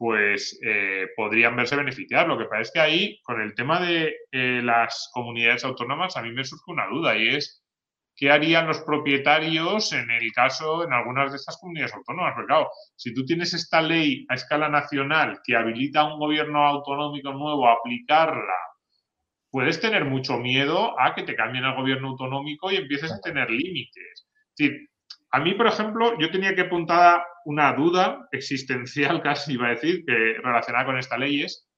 pues eh, podrían verse beneficiar. Lo que pasa es que ahí, con el tema de eh, las comunidades autónomas, a mí me surge una duda y es qué harían los propietarios en el caso, en algunas de estas comunidades autónomas. Porque claro, si tú tienes esta ley a escala nacional que habilita a un gobierno autonómico nuevo a aplicarla, puedes tener mucho miedo a que te cambien el gobierno autonómico y empieces a tener límites. Es decir, a mí, por ejemplo, yo tenía que apuntar una duda existencial, <laughs> casi iba a decir, que relacionada con esta ley es,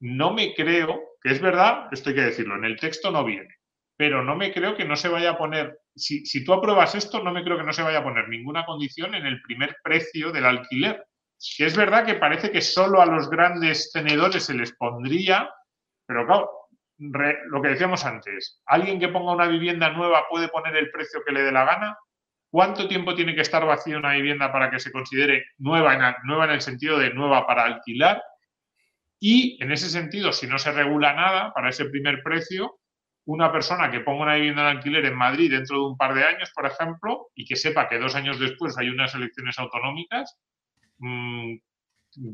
no me creo, que es verdad, esto hay que decirlo, en el texto no viene, pero no me creo que no se vaya a poner, si, si tú apruebas esto, no me creo que no se vaya a poner ninguna condición en el primer precio del alquiler. Que es verdad que parece que solo a los grandes tenedores se les pondría, pero claro, lo que decíamos antes, alguien que ponga una vivienda nueva puede poner el precio que le dé la gana. ¿Cuánto tiempo tiene que estar vacía una vivienda para que se considere nueva en, el sentido de nueva para alquilar? Y en ese sentido, si no se regula nada para ese primer precio, una persona que ponga una vivienda en alquiler en Madrid dentro de un par de años, por ejemplo, y que sepa que dos años después hay unas elecciones autonómicas, mm,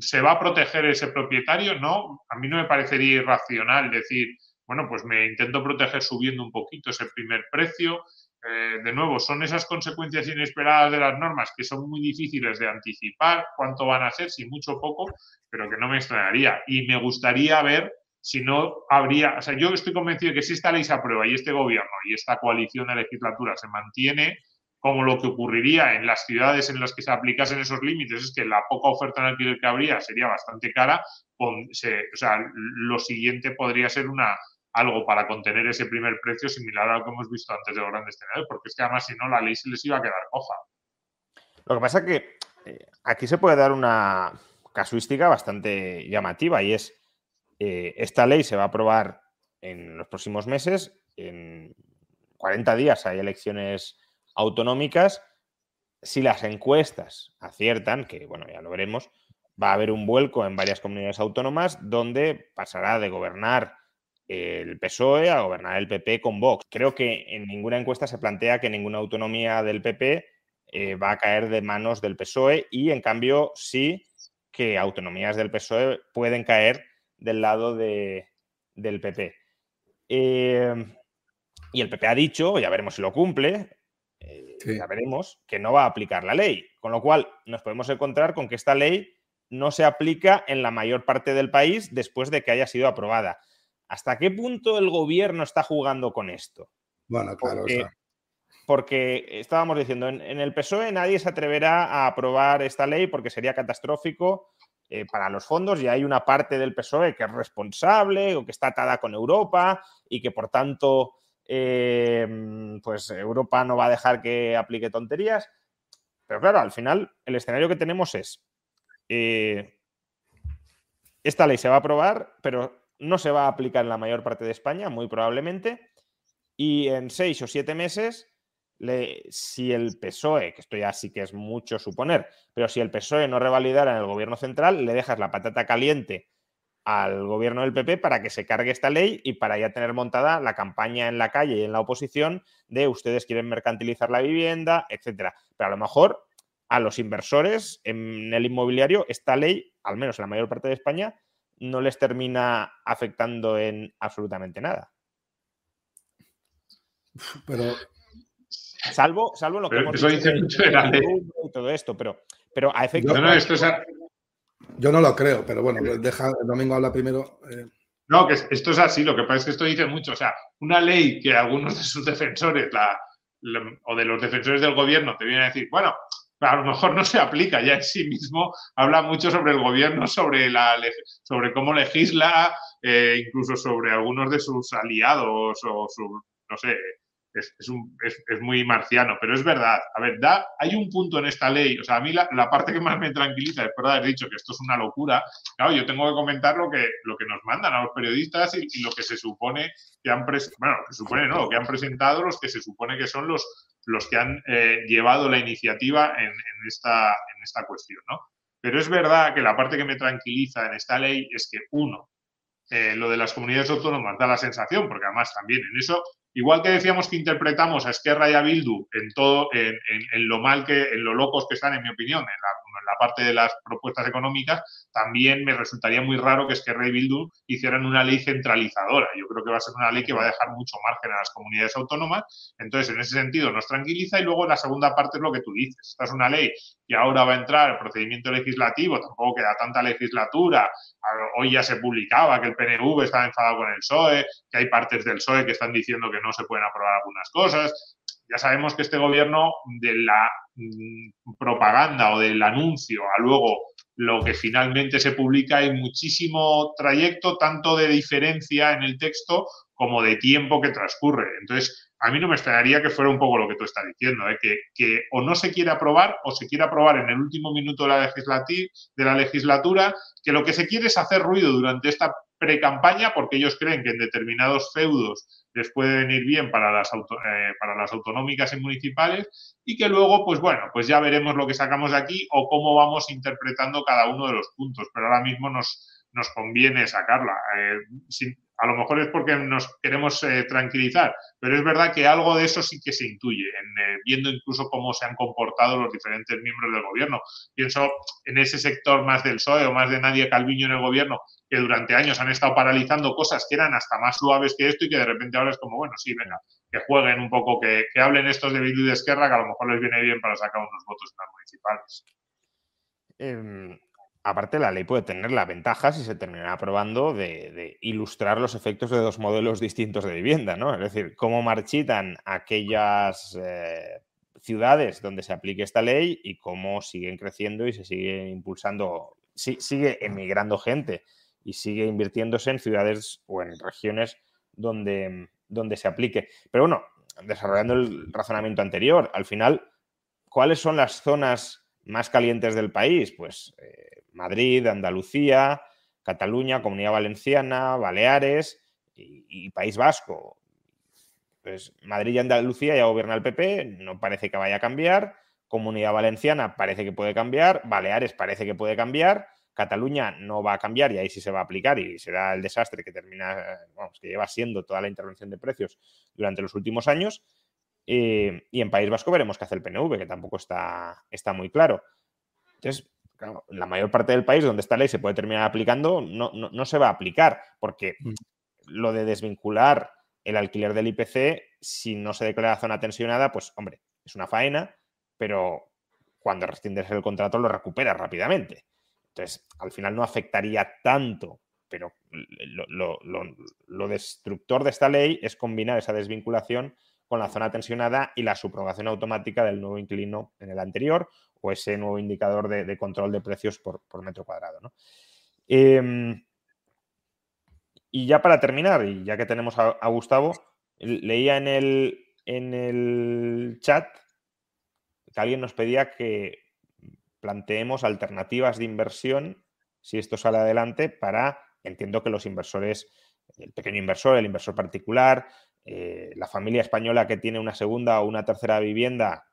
¿se va a proteger ese propietario? No, a mí no me parecería irracional decir, bueno, pues me intento proteger subiendo un poquito ese primer precio, eh, de nuevo, son esas consecuencias inesperadas de las normas que son muy difíciles de anticipar cuánto van a ser, si mucho o poco, pero que no me extrañaría. Y me gustaría ver si no habría, o sea, yo estoy convencido de que si esta ley se aprueba y este gobierno y esta coalición de legislatura se mantiene, como lo que ocurriría en las ciudades en las que se aplicasen esos límites es que la poca oferta en alquiler que habría sería bastante cara, o sea, lo siguiente podría ser una, algo para contener ese primer precio similar a lo que hemos visto antes de los grandes tenedores, porque es que además si no la ley se les iba a quedar coja. Lo que pasa es que eh, aquí se puede dar una casuística bastante llamativa y es, eh, esta ley se va a aprobar en los próximos meses, en 40 días hay elecciones autonómicas, si las encuestas aciertan, que bueno, ya lo veremos, va a haber un vuelco en varias comunidades autónomas donde pasará de gobernar el PSOE a gobernar el PP con Vox. Creo que en ninguna encuesta se plantea que ninguna autonomía del PP eh, va a caer de manos del PSOE y en cambio sí que autonomías del PSOE pueden caer del lado del PP. Em, y el PP ha dicho, ya veremos si lo cumple, eh, ya veremos, que no va a aplicar la ley. Con lo cual nos podemos encontrar con que esta ley no se aplica en la mayor parte del país después de que haya sido aprobada. ¿Hasta qué punto el gobierno está jugando con esto? Bueno, claro. Porque, estábamos diciendo, en, el PSOE nadie se atreverá a aprobar esta ley porque sería catastrófico eh, para los fondos y hay una parte del PSOE que es responsable o que está atada con Europa y que por tanto em, pues Europa no va a dejar que aplique tonterías. Pero claro, al final el escenario que tenemos es, eh, esta ley se va a aprobar, pero no se va a aplicar en la mayor parte de España, muy probablemente, y en seis o siete meses, si el PSOE, que esto ya sí que es mucho suponer, pero si el PSOE no revalidara en el gobierno central, le dejas la patata caliente al gobierno del PP para que se cargue esta ley y para ya tener montada la campaña en la calle y en la oposición de ustedes quieren mercantilizar la vivienda, etcétera. Pero a lo mejor a los inversores en el inmobiliario esta ley, al menos en la mayor parte de España, no les termina afectando en absolutamente nada. Pero. Salvo, salvo lo que hemos eso dice mucho de la ley. y todo esto, pero, pero a efectos. Yo no lo creo, pero bueno, deja, el domingo habla primero. Eh. No, que esto es así, lo que pasa es que esto dice mucho. O sea, una ley que algunos de sus defensores la, o de los defensores del gobierno te vienen a decir, bueno, a lo mejor no se aplica ya en sí mismo, habla mucho sobre el gobierno, sobre, la, sobre cómo legisla, eh, incluso sobre algunos de sus aliados o su, no sé, es, muy marciano, pero es verdad. A ver, da, hay un punto en esta ley, o sea, a mí la, parte que más me tranquiliza, es verdad, he dicho que esto es una locura, claro, yo tengo que comentar lo que, lo que nos mandan a los periodistas y, lo que se supone que han, bueno, que supone, no, lo que han presentado los que se supone que son los, los que han eh, llevado la iniciativa en, esta, en esta cuestión, ¿no? Pero es verdad que la parte que me tranquiliza en esta ley es que, uno, eh, lo de las comunidades autónomas da la sensación, porque además también en eso, igual que decíamos que interpretamos a Esquerra y a Bildu en todo, en, en, lo mal que, en lo locos que están, en mi opinión, en la la parte de las propuestas económicas, también me resultaría muy raro que Esquerra y Bildu hicieran una ley centralizadora. Yo creo que va a ser una ley que va a dejar mucho margen a las comunidades autónomas. Entonces, en ese sentido, nos tranquiliza. Y luego la segunda parte es lo que tú dices. Esta es una ley que ahora va a entrar el procedimiento legislativo, tampoco queda tanta legislatura. Hoy ya se publicaba que el PNV estaba enfadado con el PSOE, que hay partes del PSOE que están diciendo que no se pueden aprobar algunas cosas ya sabemos que este gobierno de la mm, propaganda o del anuncio a luego lo que finalmente se publica hay muchísimo trayecto, tanto de diferencia en el texto como de tiempo que transcurre. Entonces, a mí no me extrañaría que fuera un poco lo que tú estás diciendo, ¿eh? que, que, o no se quiere aprobar o se quiere aprobar en el último minuto de la, de la legislatura, que lo que se quiere es hacer ruido durante esta pre-campaña porque ellos creen que en determinados feudos les puede venir bien para las, eh, para las autonómicas y municipales y que luego, pues bueno, pues ya veremos lo que sacamos de aquí o cómo vamos interpretando cada uno de los puntos, pero ahora mismo nos, nos conviene sacarla. Eh, a lo mejor es porque nos queremos eh, tranquilizar, pero es verdad que algo de eso sí que se intuye, en, viendo incluso cómo se han comportado los diferentes miembros del gobierno. Pienso en ese sector más del PSOE o más de Nadia Calviño en el gobierno, que durante años han estado paralizando cosas que eran hasta más suaves que esto y que de repente ahora es como, bueno, sí, venga, que jueguen un poco, que, hablen estos de Bildu y de Esquerra, que a lo mejor les viene bien para sacar unos votos en las municipales. Em, aparte, la ley puede tener la ventaja, si se termina aprobando, de, ilustrar los efectos de dos modelos distintos de vivienda, ¿no? Es decir, cómo marchitan aquellas eh, ciudades donde se aplique esta ley y cómo siguen creciendo y se sigue impulsando, sigue emigrando gente y sigue invirtiéndose en ciudades o en regiones donde, donde se aplique. Pero bueno, desarrollando el razonamiento anterior, al final, ¿cuáles son las zonas más calientes del país? Pues eh, Madrid, Andalucía, Cataluña, Comunidad Valenciana, Baleares y, País Vasco. Pues Madrid y Andalucía ya gobierna el PP, no parece que vaya a cambiar. Comunidad Valenciana parece que puede cambiar, Baleares parece que puede cambiar Cataluña no va a cambiar y ahí sí se va a aplicar y será el desastre que termina, vamos, que lleva siendo toda la intervención de precios durante los últimos años. Eh, y en País Vasco veremos qué hace el PNV, que tampoco está, está muy claro. Entonces, la mayor parte del país donde esta ley se puede terminar aplicando no, no, se va a aplicar, porque mm. lo de desvincular el alquiler del IPC, si no se declara zona tensionada, pues hombre, es una faena, pero cuando rescindes el contrato lo recuperas rápidamente. Entonces, al final no afectaría tanto, pero lo, destructor de esta ley es combinar esa desvinculación con la zona tensionada y la subrogación automática del nuevo inquilino en el anterior o ese nuevo indicador de, control de precios por, metro cuadrado. Em, y ya para terminar, y ya que tenemos a, Gustavo, leía en el, en el chat que alguien nos pedía que planteemos alternativas de inversión, si esto sale adelante, para entiendo que los inversores, el pequeño inversor, el inversor particular, eh, la familia española que tiene una segunda o una tercera vivienda,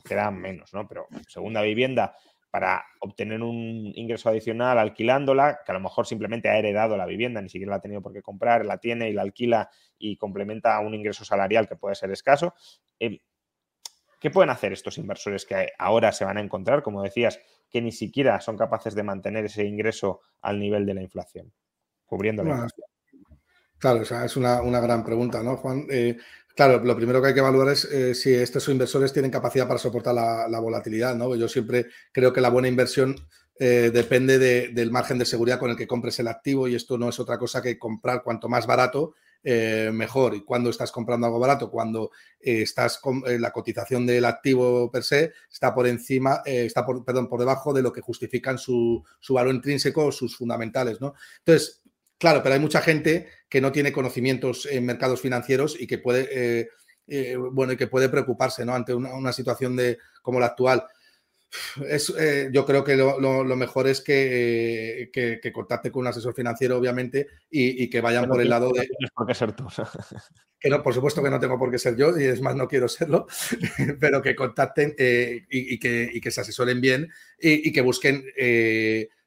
tercera menos, ¿no? Pero segunda vivienda para obtener un ingreso adicional alquilándola, que a lo mejor simplemente ha heredado la vivienda, ni siquiera la ha tenido por qué comprar, la tiene y la alquila y complementa un ingreso salarial que puede ser escaso. Eh, ¿Qué pueden hacer estos inversores que ahora se van a encontrar, como decías, que ni siquiera son capaces de mantener ese ingreso al nivel de la inflación, cubriendo la inflación? Claro, es una, gran pregunta, ¿no, Juan? Eh, claro, lo primero que hay que evaluar es eh, si estos inversores tienen capacidad para soportar la, volatilidad, ¿no? Yo siempre creo que la buena inversión eh, depende del margen de seguridad con el que compres el activo y esto no es otra cosa que comprar cuanto más barato, mejor. ¿Y cuando estás comprando algo barato? Cuando estás con la cotización del activo per se está por encima, está por, perdón, por debajo de lo que justifican su, su valor intrínseco o sus fundamentales, ¿no? Entonces, Claro, pero hay mucha gente que no tiene conocimientos en mercados financieros y que puede, eh, eh, bueno, y que puede preocuparse ¿no? ante una, situación de, como la actual. Es, eh, yo creo que lo, mejor es que, que, contacte con un asesor financiero, obviamente, y, que vayan por el lado de. No por qué ser tú. <laughs> que no, por supuesto que no tengo por qué ser yo, y es más, no quiero serlo, <laughs> pero que contacten y, que, y, que, se asesoren bien y, que busquen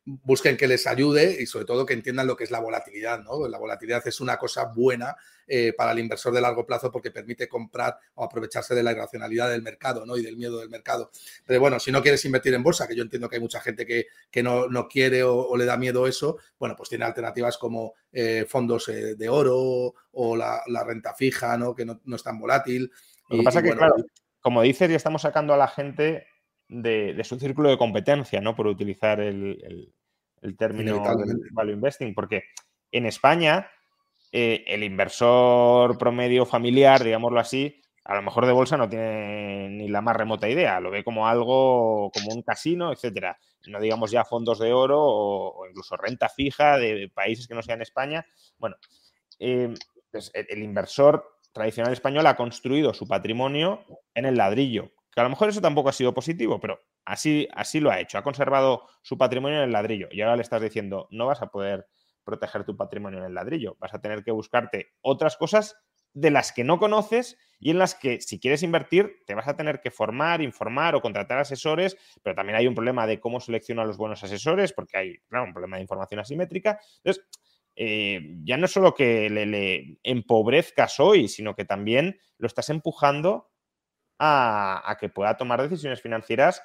busquen que les ayude y sobre todo que entiendan lo que es la volatilidad. ¿no? La volatilidad es una cosa buena eh, para el inversor de largo plazo porque permite comprar o aprovecharse de la irracionalidad del mercado ¿no? y del miedo del mercado. Pero bueno, si no quieres invertir en bolsa, que yo entiendo que hay mucha gente que, que no, no, quiere o, le da miedo eso, bueno, pues tiene alternativas como eh, fondos eh, de oro o la, renta fija, ¿no? que no, es tan volátil. Lo que pasa es que, claro, como dices, ya estamos sacando a la gente de, su círculo de competencia, ¿no? Por utilizar el, el término value investing, porque en España eh, el inversor promedio familiar, digámoslo así, a lo mejor de bolsa no tiene ni la más remota idea, lo ve como algo, como un casino, etcétera. No digamos ya fondos de oro o, incluso renta fija de países que no sean España. Bueno, eh, pues el inversor tradicional español ha construido su patrimonio en el ladrillo, que a lo mejor eso tampoco ha sido positivo, pero Así, así lo ha hecho, ha conservado su patrimonio en el ladrillo. Y ahora le estás diciendo, no vas a poder proteger tu patrimonio en el ladrillo, vas a tener que buscarte otras cosas de las que no conoces y en las que si quieres invertir te vas a tener que formar, informar o contratar asesores, pero también hay un problema de cómo seleccionar los buenos asesores porque hay un problema de información asimétrica. Entonces, eh, ya no solo que le, le, empobrezcas hoy, sino que también lo estás empujando a, que pueda tomar decisiones financieras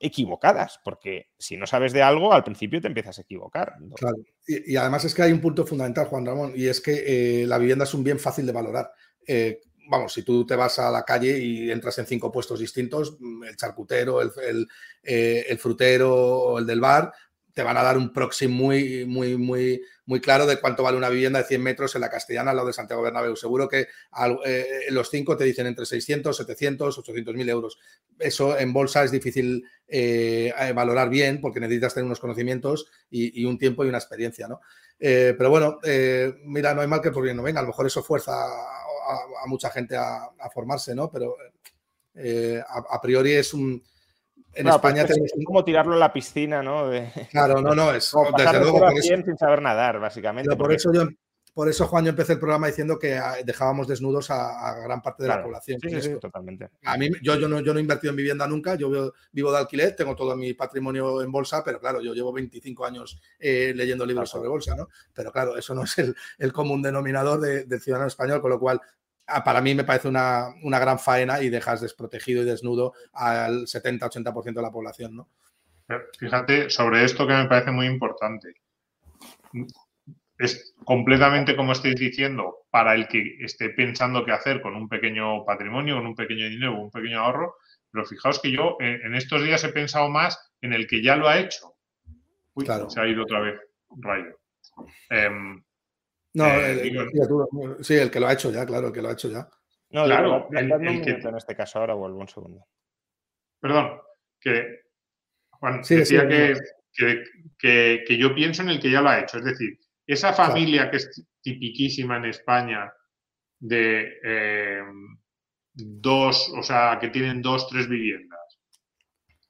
equivocadas, porque si no sabes de algo, al principio te empiezas a equivocar. Claro. Y, además es que hay un punto fundamental, Juan Ramón, y es que eh, la vivienda es un bien fácil de valorar. Eh, vamos, si tú te vas a la calle y entras en cinco puestos distintos, mm, el charcutero, el, eh, el frutero o el del bar, te van a dar un proxy muy, muy, muy, muy claro de cuánto vale una vivienda de 100 metros en la Castellana al lado de Santiago Bernabéu. Seguro que eh, los cinco te dicen entre 600, 700, 800 mil euros. Eso en bolsa es difícil eh, valorar bien porque necesitas tener unos conocimientos y, un tiempo y una experiencia, ¿no? Eh, pero bueno, mira, no hay mal que por bien no venga. A lo mejor eso fuerza a, mucha gente a, formarse, ¿no? Pero a priori es un en España tenemos... Es como tirarlo a la piscina, ¿no? <laughs> Claro, no, no, es desde luego por eso... sin saber nadar, básicamente. por eso yo, por eso, Juan, yo empecé el programa diciendo que ah, dejábamos desnudos a, gran parte de la población. Sí, sí, totalmente. A mí, yo, yo, no, yo no he invertido en vivienda nunca, yo vivo, de alquiler, tengo todo mi patrimonio en bolsa, pero claro, yo llevo 25 años eh, leyendo libros sobre bolsa, ¿no? Pero claro, eso no es el, común denominador del ciudadano español, con lo cual para mí me parece una, gran faena y dejas desprotegido y desnudo al 70-80% de la población, ¿no? Fíjate, sobre esto que me parece muy importante. Es completamente, como estáis diciendo, para el que esté pensando qué hacer con un pequeño patrimonio, con un pequeño dinero, un pequeño ahorro, pero fijaos que yo en, estos días he pensado más en el que ya lo ha hecho. Uy, se ha ido otra vez, rayo. Em, no, eh, sí, el que lo ha hecho ya, claro, el que lo ha hecho ya. No, claro, el, en este caso ahora vuelvo un segundo. Perdón, que Juan decía que, que, yo pienso en el que ya lo ha hecho. Es decir, esa familia que es tipiquísima en España de eh, dos, o sea, que tienen dos, tres viviendas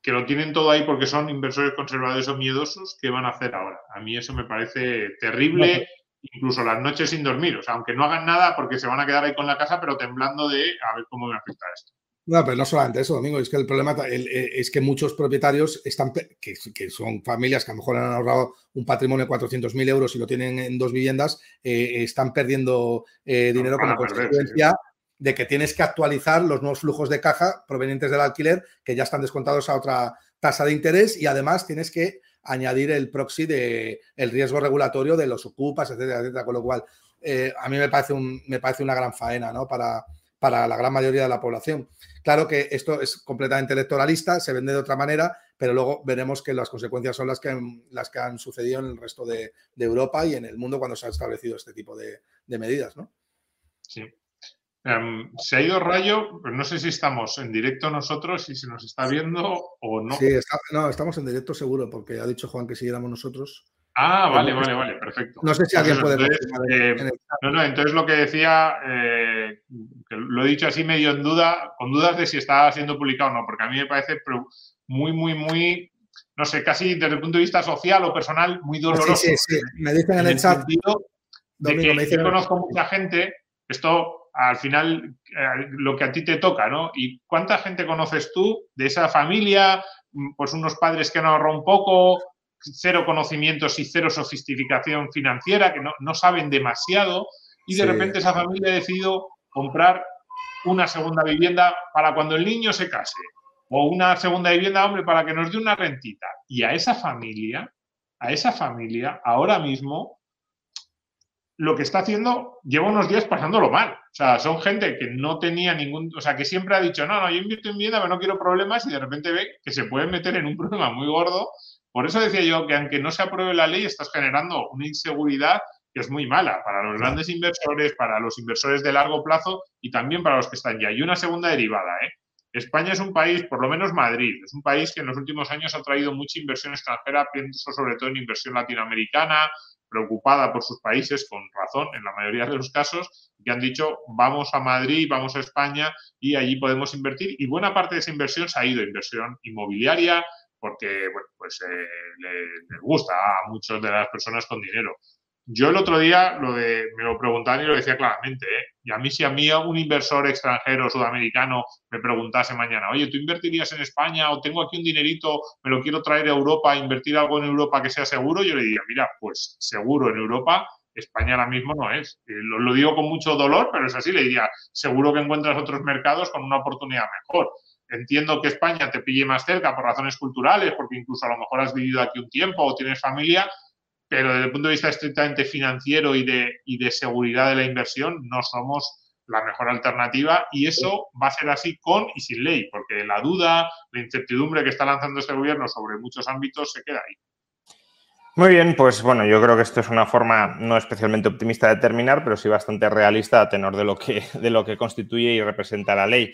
que lo tienen todo ahí porque son inversores conservadores o miedosos, ¿qué van a hacer ahora? A mí eso me parece terrible, incluso las noches sin dormir, o sea, aunque no hagan nada porque se van a quedar ahí con la casa, pero temblando de a ver cómo me afecta esto. No, pero no solamente eso, Domingo, es que el problema eh, es que muchos propietarios están, que, son familias que a lo mejor han ahorrado un patrimonio de 400.000 euros y lo tienen en dos viviendas, eh, están perdiendo eh, dinero como consecuencia de que tienes que actualizar los nuevos flujos de caja provenientes del alquiler que ya están descontados a otra tasa de interés y además tienes que añadir el proxy de el riesgo regulatorio de los ocupas, etcétera, etcétera. Con lo cual, a mí me parece, un, me parece una gran faena, ¿no? Para, para la gran mayoría de la población. Claro que esto es completamente electoralista, se vende de otra manera, pero luego veremos que las consecuencias son las que, las que han sucedido en el resto de, Europa y en el mundo cuando se ha establecido este tipo de, medidas, ¿no? Sí. Em, se ha ido Rayo, no sé si estamos en directo nosotros, si se nos está viendo o no. Sí, no, estamos en directo seguro, porque ha dicho Juan que siguiéramos nosotros. Ah, vale, vale, vale, perfecto. No sé si alguien puede. Eh, no, no, entonces lo que decía, eh, que lo he dicho así medio en duda, con dudas de si está siendo publicado o no, porque a mí me parece muy, muy, muy, no sé, casi desde el punto de vista social o personal, muy doloroso. Sí, sí, sí. Me dicen en, el, chat. De que yo conozco mucha gente, esto al final eh, lo que a ti te toca, ¿no? ¿Y cuánta gente conoces tú de esa familia? Pues unos padres que han ahorrado un poco, cero conocimientos y cero sofisticación financiera, que no, saben demasiado, y de repente esa familia ha decidido comprar una segunda vivienda para cuando el niño se case, o una segunda vivienda, hombre, para que nos dé una rentita. Y a esa familia, a esa familia, ahora mismo, lo que está haciendo, lleva unos días pasándolo mal. O sea, son gente que no tenía ningún, o sea, que siempre ha dicho, no, no, yo invierto en vivienda, pero no quiero problemas, y de repente ve que se pueden meter en un problema muy gordo por eso decía yo que aunque no se apruebe la ley, estás generando una inseguridad que es muy mala para los grandes inversores, para los inversores de largo plazo y también para los que están ya. Y una segunda derivada, ¿eh? España es un país, por lo menos Madrid, es un país que en los últimos años ha traído mucha inversión extranjera, pienso sobre todo en inversión latinoamericana, preocupada por sus países, con razón en la mayoría de los casos, que han dicho vamos a Madrid, vamos a España y allí podemos invertir. Y buena parte de esa inversión se ha ido inversión inmobiliaria, porque bueno, pues eh, le, gusta a muchas de las personas con dinero. Yo el otro día lo de, me lo preguntaban y lo decía claramente, ¿eh? y a mí si a mí un inversor extranjero sudamericano me preguntase mañana, oye, ¿tú invertirías en España o tengo aquí un dinerito, me lo quiero traer a Europa, invertir algo en Europa que sea seguro? Yo le diría, mira, pues seguro en Europa, España ahora mismo no es. Lo, lo digo con mucho dolor, pero es así, le diría, seguro que encuentras otros mercados con una oportunidad mejor. Entiendo que España te pille más cerca por razones culturales, porque incluso a lo mejor has vivido aquí un tiempo o tienes familia, pero desde el punto de vista estrictamente financiero y de, seguridad de la inversión, no somos la mejor alternativa y eso va a ser así con y sin ley, porque la duda, la incertidumbre que está lanzando este gobierno sobre muchos ámbitos se queda ahí. Muy bien, pues bueno, yo creo que esto es una forma no especialmente optimista de terminar, pero sí bastante realista a tenor de lo que, de lo que constituye y representa la ley.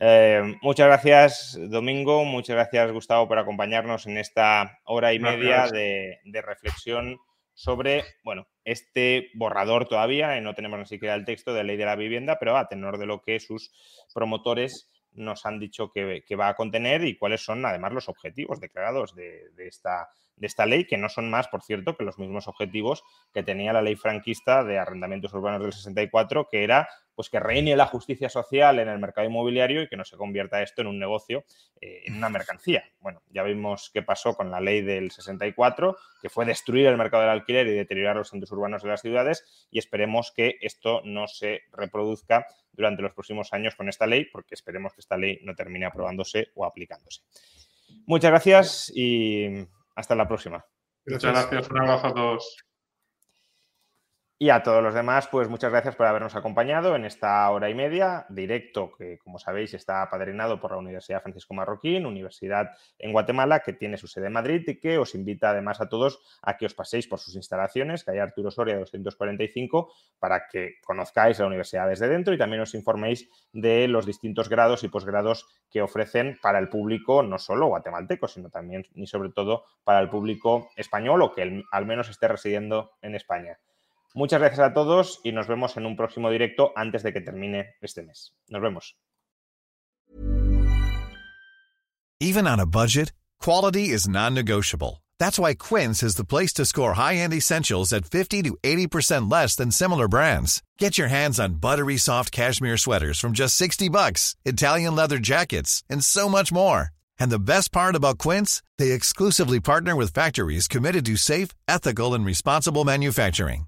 Eh, muchas gracias, Domingo. Muchas gracias, Gustavo, por acompañarnos en esta hora y media de, reflexión sobre, bueno, este borrador todavía, y no tenemos ni siquiera el texto de ley de la vivienda, pero a tenor de lo que sus promotores nos han dicho que, va a contener y cuáles son además los objetivos declarados de, esta, de esta ley, que no son más, por cierto, que los mismos objetivos que tenía la ley franquista de arrendamientos urbanos del 64, que era pues que reine la justicia social en el mercado inmobiliario y que no se convierta esto en un negocio, eh, en una mercancía. Bueno, ya vimos qué pasó con la ley del 64, que fue destruir el mercado del alquiler y deteriorar los centros urbanos de las ciudades y esperemos que esto no se reproduzca durante los próximos años con esta ley, porque esperemos que esta ley no termine aprobándose o aplicándose. Muchas gracias y hasta la próxima. Muchas gracias. Un abrazo a todos. Y a todos los demás, pues muchas gracias por habernos acompañado en esta hora y media, directo, que como sabéis está apadrinado por la Universidad Francisco Marroquín, universidad en Guatemala, que tiene su sede en Madrid y que os invita además a todos a que os paséis por sus instalaciones, que hay Arturo Soria 245, para que conozcáis la universidad desde dentro y también os informéis de los distintos grados y posgrados que ofrecen para el público, no solo guatemalteco, sino también y sobre todo para el público español o que al menos esté residiendo en España. Muchas gracias a todos y nos vemos en un próximo directo antes de que termine este mes. Nos vemos. Even on a budget, quality is non-negotiable. That's why Quince is the place to score high-end essentials at 50 to 80% less than similar brands. Get your hands on buttery soft cashmere sweaters from just 60 bucks, Italian leather jackets, and so much more. And the best part about Quince, they exclusively partner with factories committed to safe, ethical, and responsible manufacturing.